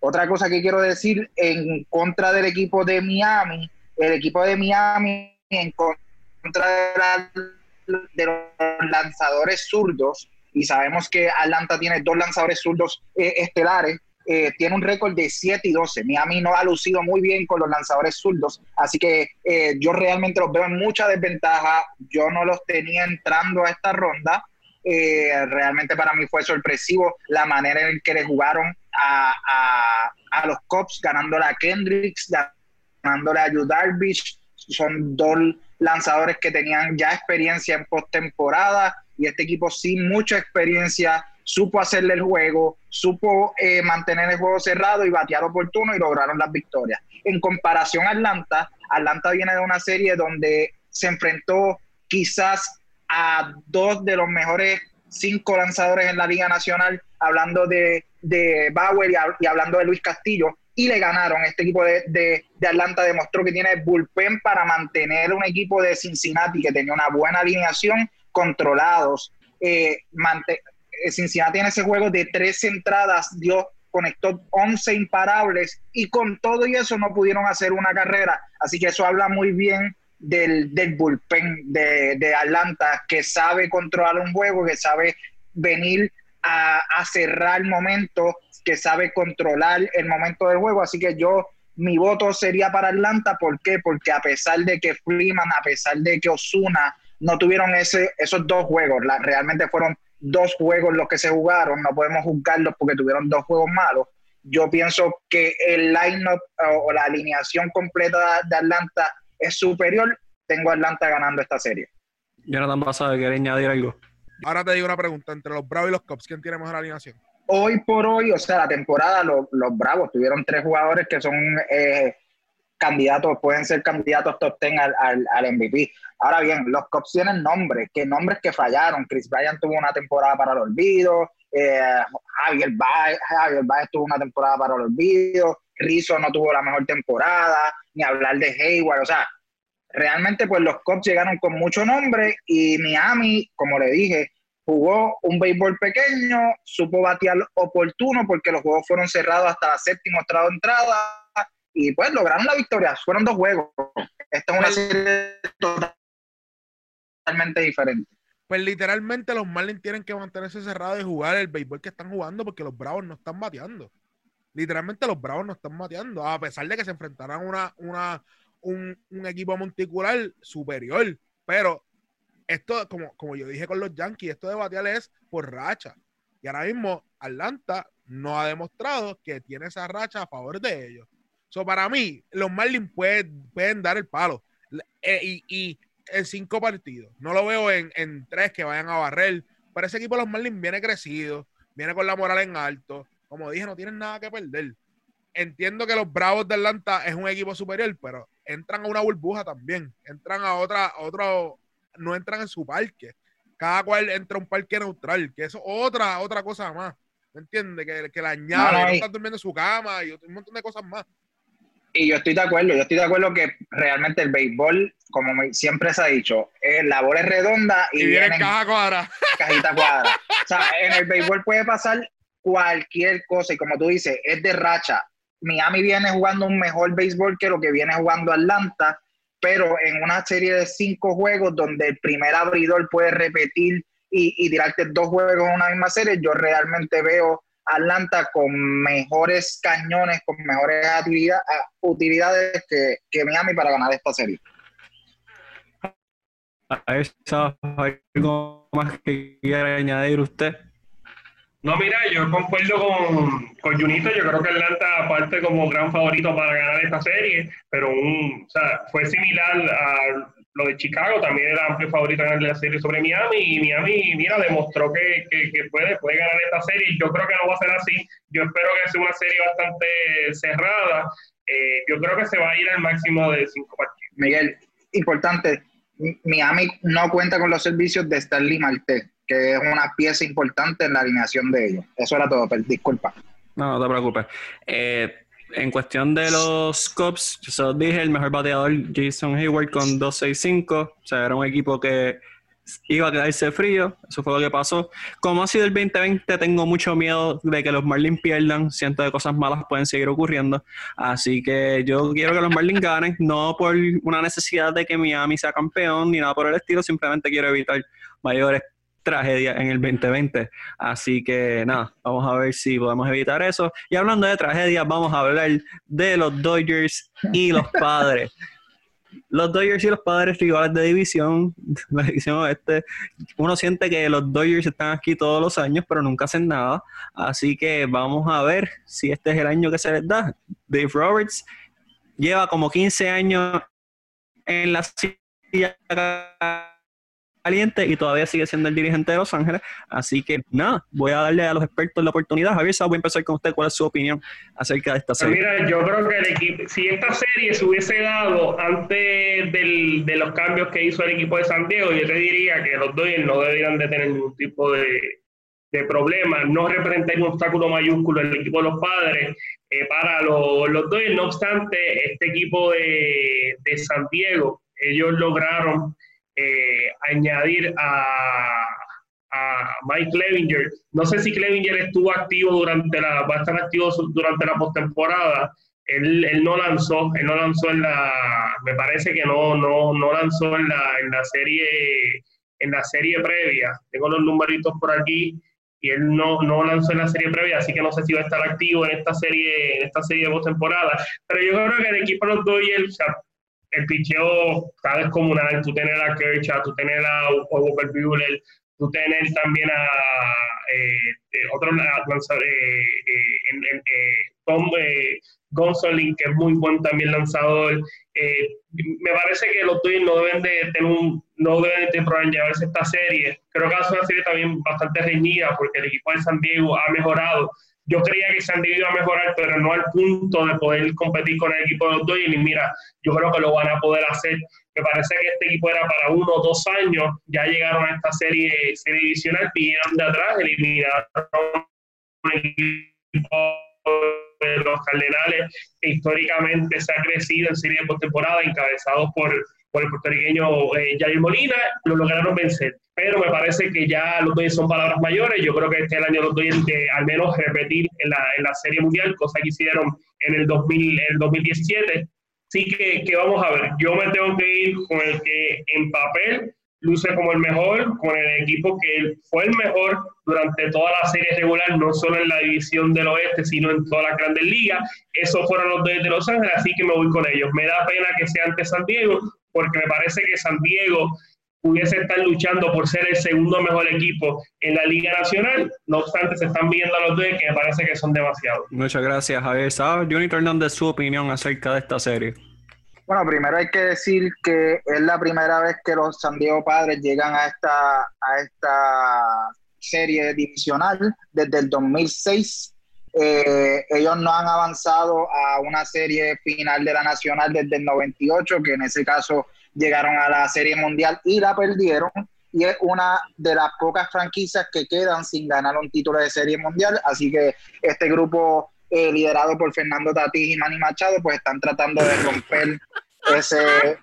Otra cosa que quiero decir en contra del equipo de Miami, el equipo de Miami en contra de, los lanzadores zurdos, y sabemos que Atlanta tiene dos lanzadores zurdos eh, estelares, eh, tiene un récord de 7 y 12. Miami no ha lucido muy bien con los lanzadores zurdos, así que eh, yo realmente los veo en mucha desventaja. Yo no los tenía entrando a esta ronda. Realmente para mí fue sorpresivo la manera en que le jugaron a, los Cops, ganándole a Kendricks, ganándole a Yu Darvish. Son dos lanzadores que tenían ya experiencia en postemporada y este equipo sin mucha experiencia supo hacerle el juego, supo eh, mantener el juego cerrado y batear oportuno y lograron las victorias. En comparación a Atlanta, Atlanta viene de una serie donde se enfrentó quizás a dos de los mejores cinco lanzadores en la Liga Nacional, hablando de, Bauer y, hablando de Luis Castillo, y le ganaron. Este equipo de, de, Atlanta demostró que tiene bullpen para mantener un equipo de Cincinnati que tenía una buena alineación, controlados. Eh, eh, Cincinnati en ese juego de tres entradas dio conectó 11 imparables y con todo y eso no pudieron hacer una carrera. Así que eso habla muy bien del, del bullpen de, de, Atlanta, que sabe controlar un juego, que sabe venir a, a cerrar el momento, que sabe controlar el momento del juego. Así que yo, mi voto sería para Atlanta. ¿Por qué? Porque a pesar de que Freeman, a pesar de que Osuna no tuvieron ese, esos dos juegos, realmente fueron dos juegos los que se jugaron, no podemos juzgarlos porque tuvieron dos juegos malos. Yo pienso que el line-up o la alineación completa de Atlanta es superior. Tengo a Atlanta ganando esta serie. Jonathan Basado, ¿quiere añadir algo? Ahora te digo una pregunta, entre los Bravos y los Cubs, ¿quién tiene mejor alineación? Hoy por hoy, o sea, la temporada, los, Bravos tuvieron tres jugadores que son eh, candidatos, pueden ser candidatos top 10 al, al, MVP. Ahora bien, los Cubs tienen nombres, que nombres que fallaron. Chris Bryant tuvo una temporada para el olvido, eh, Javier, Baez, Javier Baez tuvo una temporada para el olvido, Rizzo no tuvo la mejor temporada, ni hablar de Hayward, o sea, realmente pues los Cubs llegaron con mucho nombre y Miami, como le dije, jugó un béisbol pequeño, supo batear oportuno porque los juegos fueron cerrados hasta la séptima o entrada y pues lograron la victoria. Fueron dos juegos. Esta es una pues serie totalmente diferente. Pues literalmente los Marlins tienen que mantenerse cerrados y jugar el béisbol que están jugando porque los Bravos no están bateando. Literalmente los Bravos no están bateando, a pesar de que se enfrentarán una, una, un, un equipo monticular superior. Pero esto, como, como yo dije con los Yankees, esto de batear es por racha. Y ahora mismo Atlanta no ha demostrado que tiene esa racha a favor de ellos. So, para mí, los Marlins pueden, pueden dar el palo. Eh, y, y, en cinco partidos. No lo veo en, en, tres que vayan a barrer. Pero ese equipo los Marlins viene crecido, viene con la moral en alto. Como dije, no tienen nada que perder. Entiendo que los Bravos de Atlanta es un equipo superior, pero entran a una burbuja también. Entran a otra, otro, no entran en su parque. Cada cual entra a un parque neutral, que eso es otra, otra cosa más. ¿Me entiendes? Que, que la añade, no, están durmiendo en su cama y un montón de cosas más. Y yo estoy de acuerdo, yo estoy de acuerdo que realmente el béisbol, como siempre se ha dicho, eh, la bola es redonda y, viene en caja cuadra. Cajita cuadra. o sea, en el béisbol puede pasar cualquier cosa y como tú dices, es de racha. Miami viene jugando un mejor béisbol que lo que viene jugando Atlanta pero en una serie de cinco juegos donde el primer abridor puede repetir y, tirarte dos juegos en una misma serie, yo realmente veo Atlanta con mejores cañones, con mejores utilidades que, que Miami para ganar esta serie. ¿A eso algo más que quiera añadir usted? No, mira, yo concuerdo con, con Junito. Yo creo que Atlanta parte como gran favorito para ganar esta serie, pero un, o sea, fue similar a lo de Chicago. También era amplio favorito ganar la serie sobre Miami. Y Miami, mira, demostró que, que, puede, puede ganar esta serie. Yo creo que no va a ser así. Yo espero que sea una serie bastante cerrada. Eh, yo creo que se va a ir al máximo de cinco partidos. Miguel, importante. Miami no cuenta con los servicios de Stanley Marte que es una pieza importante en la alineación de ellos. Eso era todo, pero disculpa. No, no te preocupes. Eh, en cuestión de los Cubs, yo se los dije, el mejor bateador Jason Hayward con 2.65. O sea, era un equipo que iba a quedarse frío. Eso fue lo que pasó. Como ha sido el 2020, tengo mucho miedo de que los Marlins pierdan. Siento que cosas malas pueden seguir ocurriendo. Así que yo quiero que los Marlins ganen, no por una necesidad de que Miami sea campeón ni nada por el estilo. Simplemente quiero evitar mayores tragedia en el 2020. Así que nada, vamos a ver si podemos evitar eso. Y hablando de tragedias, vamos a hablar de los Dodgers y los padres. Los Dodgers y los padres rivales de división, [LAUGHS] la división oeste, uno siente que los Dodgers están aquí todos los años, pero nunca hacen nada. Así que vamos a ver si este es el año que se les da. Dave Roberts lleva como 15 años en la silla caliente y todavía sigue siendo el dirigente de Los Ángeles. Así que nada, voy a darle a los expertos la oportunidad. Javier, voy a empezar con usted. ¿Cuál es su opinión acerca de esta pues serie? mira, yo creo que el equipo, si esta serie se hubiese dado antes del, de los cambios que hizo el equipo de Santiago, yo te diría que los Dodgers no deberían de tener ningún tipo de, de problemas, no representa un obstáculo mayúsculo el equipo de los padres eh, para los, los Dodgers. No obstante, este equipo de, de San Diego, ellos lograron eh, añadir a, a, Mike Clevinger. No sé si Clevinger estuvo activo durante la, va a estar activo durante la postemporada. Él, él, no lanzó, él no lanzó en la, me parece que no, no, no lanzó en la, en la serie, en la serie previa. Tengo los numeritos por aquí y él no, no lanzó en la serie previa, así que no sé si va a estar activo en esta serie, en esta serie de postemporada. Pero yo creo que el equipo de los Dodgers, o sea, el picheo está descomunal. Tú tienes a Kershaw, tú tienes a Walker Buehler, tú tienes también a eh, eh otro lanzador, eh, eh, Tom Gonsolin, que es muy buen también lanzador. me parece que los Twins no deben de tener un, no deben de llevarse esta serie. Creo que ser una serie también bastante reñida porque el equipo de San Diego ha mejorado yo creía que San Diego iba a mejorar, pero no al punto de poder competir con el equipo de los Dodgers. Y mira, yo creo que lo van a poder hacer. Me parece que este equipo era para uno o dos años. Ya llegaron a esta serie, serie divisional, pidieron de atrás, eliminaron el equipo de los Cardenales, que históricamente se ha crecido en serie de postemporada, encabezados por por el puertorriqueño eh, Jair Molina, lo lograron vencer. Pero me parece que ya los dos son palabras mayores. Yo creo que este año los dos de al menos repetir en la, en la Serie Mundial, cosa que hicieron en el, 2000, en el 2017. Así que, que vamos a ver. Yo me tengo que ir con el que en papel luce como el mejor, con el equipo que fue el mejor durante toda la serie regular, no solo en la división del oeste, sino en todas las grandes ligas. Esos fueron los dos de Los Ángeles, así que me voy con ellos. Me da pena que sea ante San Diego, porque me parece que San Diego pudiese estar luchando por ser el segundo mejor equipo en la Liga Nacional. No obstante, se están viendo a los dos que me parece que son demasiados. Muchas gracias, Javier. ¿Sabes, Johnny Hernández, su opinión acerca de esta serie? Bueno, primero hay que decir que es la primera vez que los San Diego Padres llegan a esta, a esta serie divisional desde el 2006. Eh, ellos no han avanzado a una serie final de la Nacional desde el 98, que en ese caso llegaron a la Serie Mundial y la perdieron. Y es una de las pocas franquicias que quedan sin ganar un título de Serie Mundial. Así que este grupo, eh, liderado por Fernando Tatís y Manny Machado, pues están tratando de romper ese,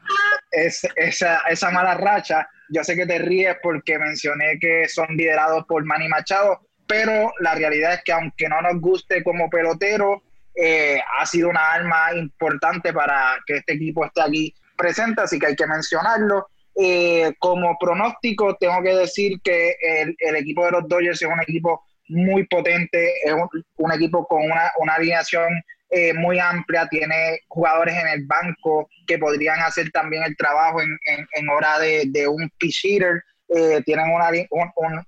esa, esa mala racha. Yo sé que te ríes porque mencioné que son liderados por Manny Machado, pero la realidad es que aunque no nos guste como pelotero, eh, ha sido una arma importante para que este equipo esté aquí presente, así que hay que mencionarlo. Eh, como pronóstico, tengo que decir que el, equipo de los Dodgers es un equipo muy potente, es un, equipo con una, una alineación eh, muy amplia, tiene jugadores en el banco que podrían hacer también el trabajo en, hora de, de un pitch hitter. Eh, tienen una,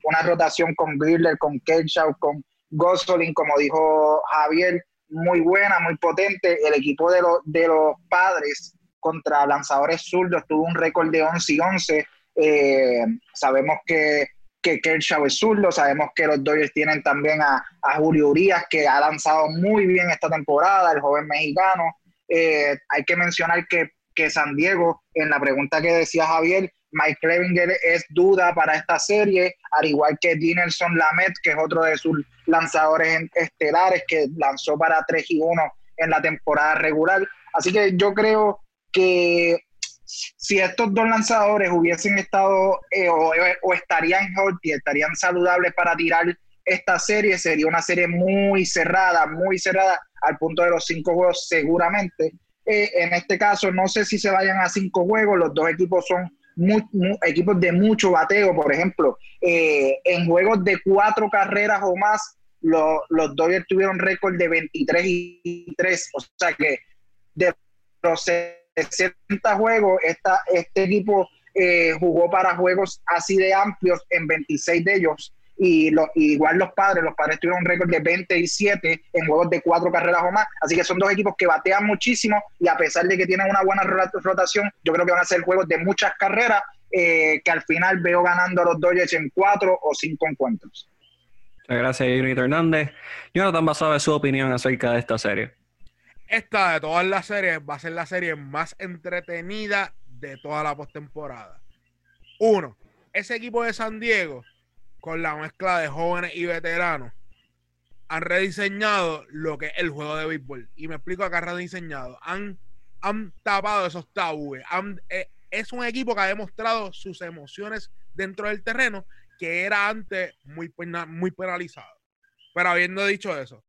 una rotación con Griller, con Kershaw, con Gosolin, como dijo Javier, muy buena, muy potente. El equipo de, los de los padres contra lanzadores zurdos tuvo un récord de 11 y 11. Eh, sabemos que, que Kershaw es zurdo, sabemos que los Dodgers tienen también a, a, Julio Urias, que ha lanzado muy bien esta temporada, el joven mexicano. Eh, hay que mencionar que, que San Diego, en la pregunta que decía Javier, Mike Clevinger es duda para esta serie, al igual que Dinelson Lamet, que es otro de sus lanzadores estelares, que lanzó para 3 y 1 en la temporada regular. Así que yo creo que si estos dos lanzadores hubiesen estado eh, o, o, estarían healthy, estarían saludables para tirar esta serie, sería una serie muy cerrada, muy cerrada al punto de los cinco juegos seguramente. Eh, en este caso, no sé si se vayan a cinco juegos, los dos equipos son equipos de mucho bateo, por ejemplo, eh, en juegos de cuatro carreras o más, los Dodgers tuvieron récord de 23 y 3, o sea que de los 60 juegos, esta, este equipo eh, jugó para juegos así de amplios en 26 de ellos y, igual los padres, los padres tuvieron un récord de 27 en juegos de cuatro carreras o más, así que son dos equipos que batean muchísimo y a pesar de que tienen una buena rotación, yo creo que van a ser juegos de muchas carreras eh, que al final veo ganando a los Dodgers en cuatro o cinco encuentros. Muchas gracias, Junito Hernández. Jonathan Basado, su opinión acerca de esta serie. Esta de todas las series va a ser la serie más entretenida de toda la postemporada. Uno, ese equipo de San Diego con la mezcla de jóvenes y veteranos, han rediseñado lo que es el juego de béisbol. Y me explico acá rediseñado. Han, han tapado esos tabúes. Eh, es un equipo que ha demostrado sus emociones dentro del terreno que era antes muy, penalizado. Pero habiendo dicho eso,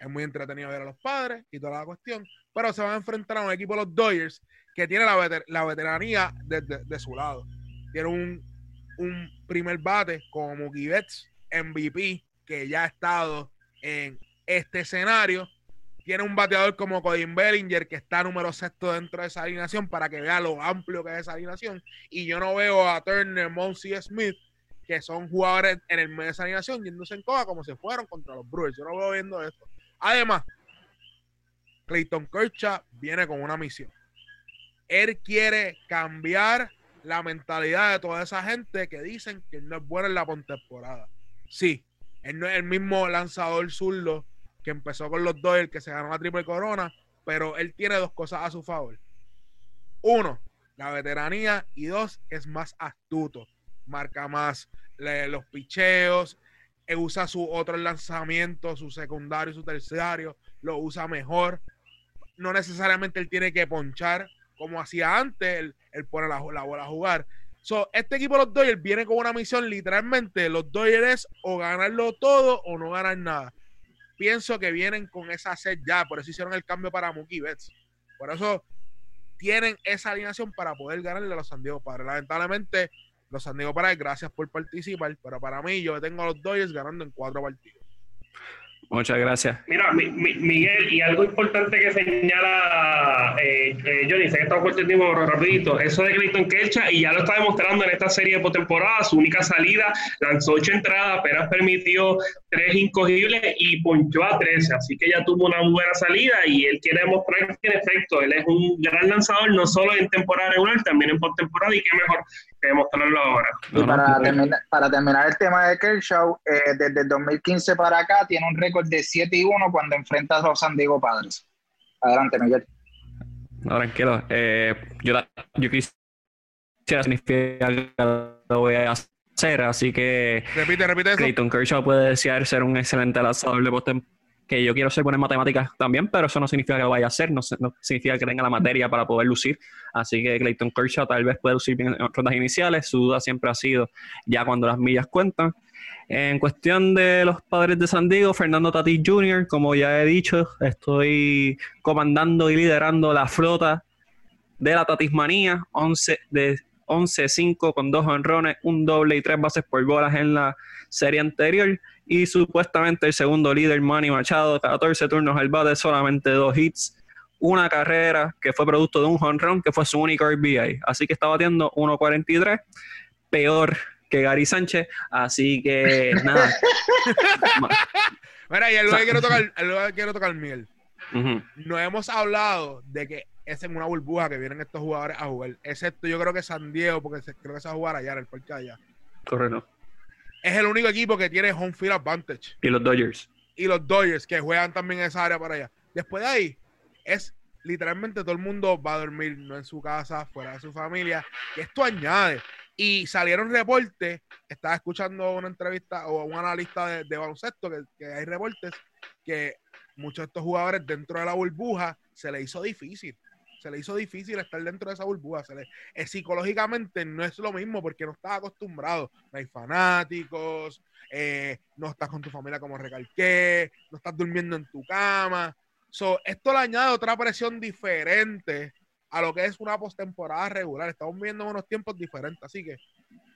es muy entretenido ver a los padres y toda la cuestión. Pero se van a enfrentar a un equipo de los Dodgers que tiene la, la veteranía de, su lado. Tiene un, un primer bate como Betts, MVP, que ya ha estado en este escenario. Tiene un bateador como Codin Bellinger, que está número sexto dentro de esa alineación, para que vea lo amplio que es esa alineación. Y yo no veo a Turner, Monsi Smith, que son jugadores en el medio de esa alineación, yéndose en coja como se fueron contra los Brewers. Yo no veo viendo esto. Además, Clayton Kershaw viene con una misión. Él quiere cambiar la mentalidad de toda esa gente que dicen que no es bueno en la postemporada. Sí, él no es el mismo lanzador zurdo que empezó con los Dodgers, que se ganó la triple corona, pero él tiene dos cosas a su favor. Uno, la veteranía y dos, es más astuto, marca más los picheos, usa su otro lanzamiento, su secundario su terciario, lo usa mejor. No necesariamente él tiene que ponchar como hacía antes, él, pone la, la, bola a jugar. So, este equipo los Dodgers viene con una misión, literalmente, los Dodgers es o ganarlo todo o no ganar nada. Pienso que vienen con esa sed ya, por eso hicieron el cambio para Mookie Betts. Por eso tienen esa alineación para poder ganarle a los San Diego Padres. Lamentablemente, los San Diego Padres, gracias por participar, pero para mí yo tengo a los Dodgers ganando en cuatro partidos. Muchas gracias. Mira, Miguel, y algo importante que señala eh, eh, Johnny, sé que estamos por tiempo rapidito, eso de Clayton Kershaw, y ya lo está demostrando en esta serie de postemporada, su única salida, lanzó ocho entradas, apenas permitió tres incogibles y ponchó a 13, así que ya tuvo una buena salida y él quiere demostrar que en efecto, él es un gran lanzador, no solo en temporada regular, también en postemporada, y qué mejor que demostrarlo ahora. Y para, terminar, para terminar el tema de Kershaw, eh, desde el 2015 para acá tiene un récord de 7 y 1 cuando enfrenta a los San Diego Padres. Adelante, Miguel. No, tranquilo. Eh, yo, yo quisiera significar que lo voy a hacer, así que. Repite, repite eso. Clayton Kershaw puede desear ser un excelente lanzador de postemporada que yo quiero ser bueno en matemáticas también, pero eso no significa que lo vaya a hacer, no, significa que tenga la materia para poder lucir. Así que Clayton Kershaw tal vez puede lucir bien en rondas iniciales. Su duda siempre ha sido ya cuando las millas cuentan. En cuestión de los padres de San Diego, Fernando Tatis Jr., como ya he dicho, estoy comandando y liderando la flota de la Tatismanía, 11 de 11-5 con dos honrones, un doble y tres bases por bolas en la serie anterior. Y supuestamente el segundo líder, Manny Machado, 14 turnos al bate, solamente dos hits, una carrera que fue producto de un honrón que fue su único RBI. Así que está batiendo 1.43, peor que Gary Sánchez. Así que nada. [LAUGHS] Mira, y algo que quiero tocar, que quiero tocar, Miguel. No hemos hablado de que es en una burbuja que vienen estos jugadores a jugar. Excepto yo creo que San Diego, porque creo que se va a jugar allá en el parque allá. Correcto. Es el único equipo que tiene home field advantage. Y los Dodgers. Y los Dodgers, que juegan también en esa área para allá. Después de ahí, es literalmente todo el mundo va a dormir, no en su casa, fuera de su familia. Y esto añade. Y salieron reportes, estaba escuchando una entrevista o un analista de, baloncesto, que, hay reportes que muchos de estos jugadores dentro de la burbuja se le hizo difícil se le hizo difícil estar dentro de esa burbuja. Se eh, psicológicamente no es lo mismo porque no estás acostumbrado. No hay fanáticos, eh, no estás con tu familia como recalqué, no estás durmiendo en tu cama. So, esto le añade otra presión diferente a lo que es una postemporada regular. Estamos viendo unos tiempos diferentes. Así que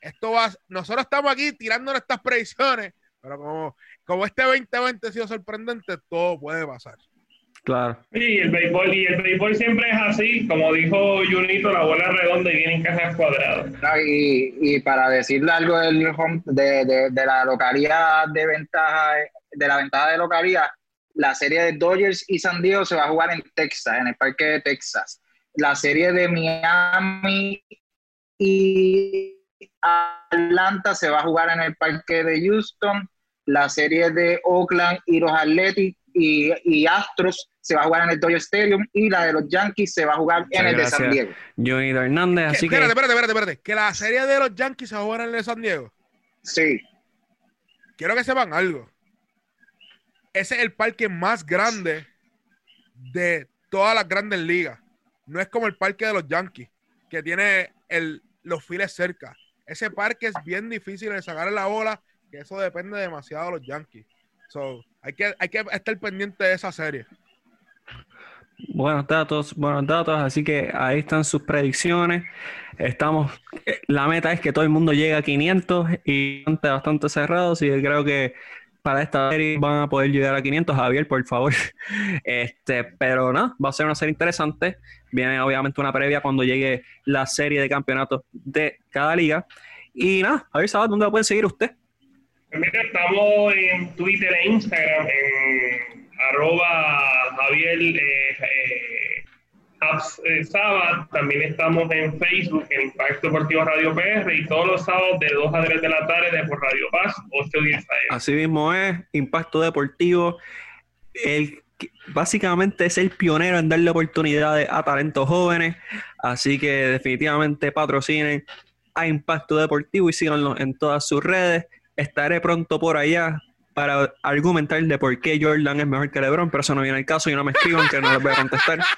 esto va. Nosotros estamos aquí tirando estas predicciones, pero como, como este 2020 ha sido sorprendente, todo puede pasar. Claro. Sí, el béisbol, y el béisbol siempre es así, como dijo Junito, la bola redonda y viene en cajas cuadradas. y, y, para decirle algo del de, de, de, la localidad de ventaja, de la ventaja de localidad, la serie de Dodgers y San Diego se va a jugar en Texas, en el parque de Texas. La serie de Miami y Atlanta se va a jugar en el parque de Houston. La serie de Oakland y los Athletics y, y Astros se va a jugar en el Dodger Stadium y la de los Yankees se va a jugar en el de San Diego. Johnny Hernández, así espérate, que... Espérate, espérate, espérate. ¿Que la serie de los Yankees se va a jugar en el de San Diego? Sí. quiero que sepan algo. Ese es el parque más grande de todas las grandes ligas. No es como el parque de los Yankees, que tiene el, los files cerca. Ese parque es bien difícil de sacar la bola, que eso depende demasiado de los Yankees. So, hay que, hay que estar pendiente de esa serie. Buenos datos, buenos datos, así que ahí están sus predicciones. Estamos, la meta es que todo el mundo llegue a 500 y bastante, bastante cerrado, que creo que para esta serie van a poder llegar a 500. Javier, por favor. [LAUGHS] Este, pero no, va a ser una serie interesante. Viene obviamente una previa cuando llegue la serie de campeonatos de cada liga. Y nada, Javier, ¿sabes dónde lo pueden seguir usted? Mira, estamos en Twitter e Instagram, en arroba Javier eh, eh, eh, Sábado. También estamos en Facebook, en Impacto Deportivo Radio PR, y todos los sábados de 2 a 3 de la tarde por Radio Paz, 8 10 AM. Así mismo es, Impacto Deportivo. El básicamente es el pionero en darle oportunidades a talentos jóvenes, así que definitivamente patrocinen a Impacto Deportivo y síganlo en todas sus redes. Estaré pronto por allá para argumentar de por qué Jordan es mejor que LeBron, pero eso no viene el caso y no me escriban que no les voy a contestar. [LAUGHS]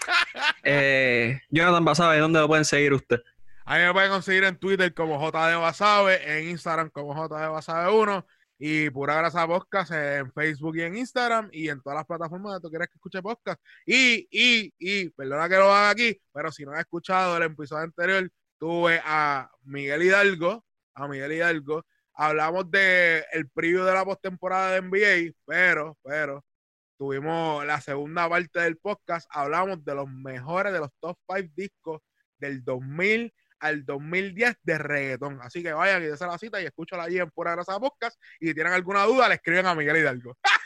Eh, Jonathan Basabe, ¿dónde lo pueden seguir usted? A mí me pueden conseguir en Twitter como JD Basabe, en Instagram como JD Basabe 1 y Pura Grasa Podcast en Facebook y en Instagram y en todas las plataformas donde tú quieras que escuche podcast. Y, y, y, perdona que lo haga aquí, pero si no has escuchado el episodio anterior, tuve a Miguel Hidalgo, a Miguel Hidalgo, hablamos de el preview de la postemporada de NBA, pero, pero, tuvimos la segunda parte del podcast, hablamos de los mejores de los top 5 discos del 2000 al 2010 de reggaetón. Así que vayan y dense la cita y escúchala allí en Pura Grasa Podcast. Y si tienen alguna duda, le escriben a Miguel Hidalgo. [LAUGHS]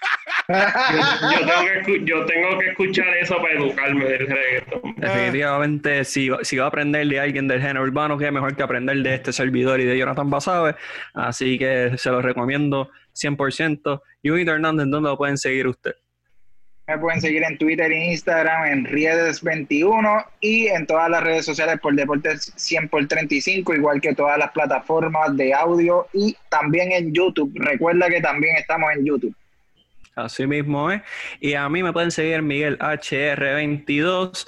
yo, tengo que, escuchar eso para educarme del reggaetón. Definitivamente, si, si va a aprender de alguien del género urbano, que es mejor que aprender de este servidor y de Jonathan Basabe. Así que se lo recomiendo 100%. Y Hernández, ¿dónde lo pueden seguir usted? Me pueden seguir en Twitter e Instagram en Riedes21 y en todas las redes sociales por Deportes 100 por 35, igual que todas las plataformas de audio y también en YouTube. Recuerda que también estamos en YouTube. Así mismo es. Y a mí me pueden seguir Miguel HR22.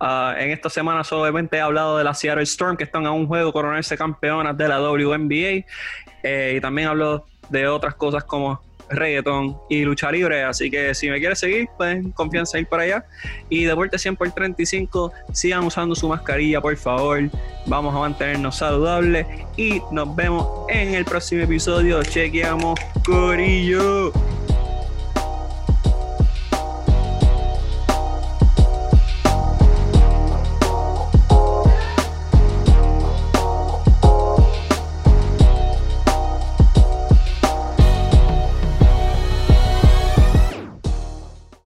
Ah, en esta semana solamente he hablado de la Seattle Storm, que están a un juego coronarse campeonas de la WNBA. Eh, y también hablo de otras cosas como reggaetón y lucha libre. Así que si me quieres seguir, pueden confianza ir para allá. Y Deporte 100 por 35, sigan usando su mascarilla, por favor. Vamos a mantenernos saludables y nos vemos en el próximo episodio. Chequeamos, Corillo.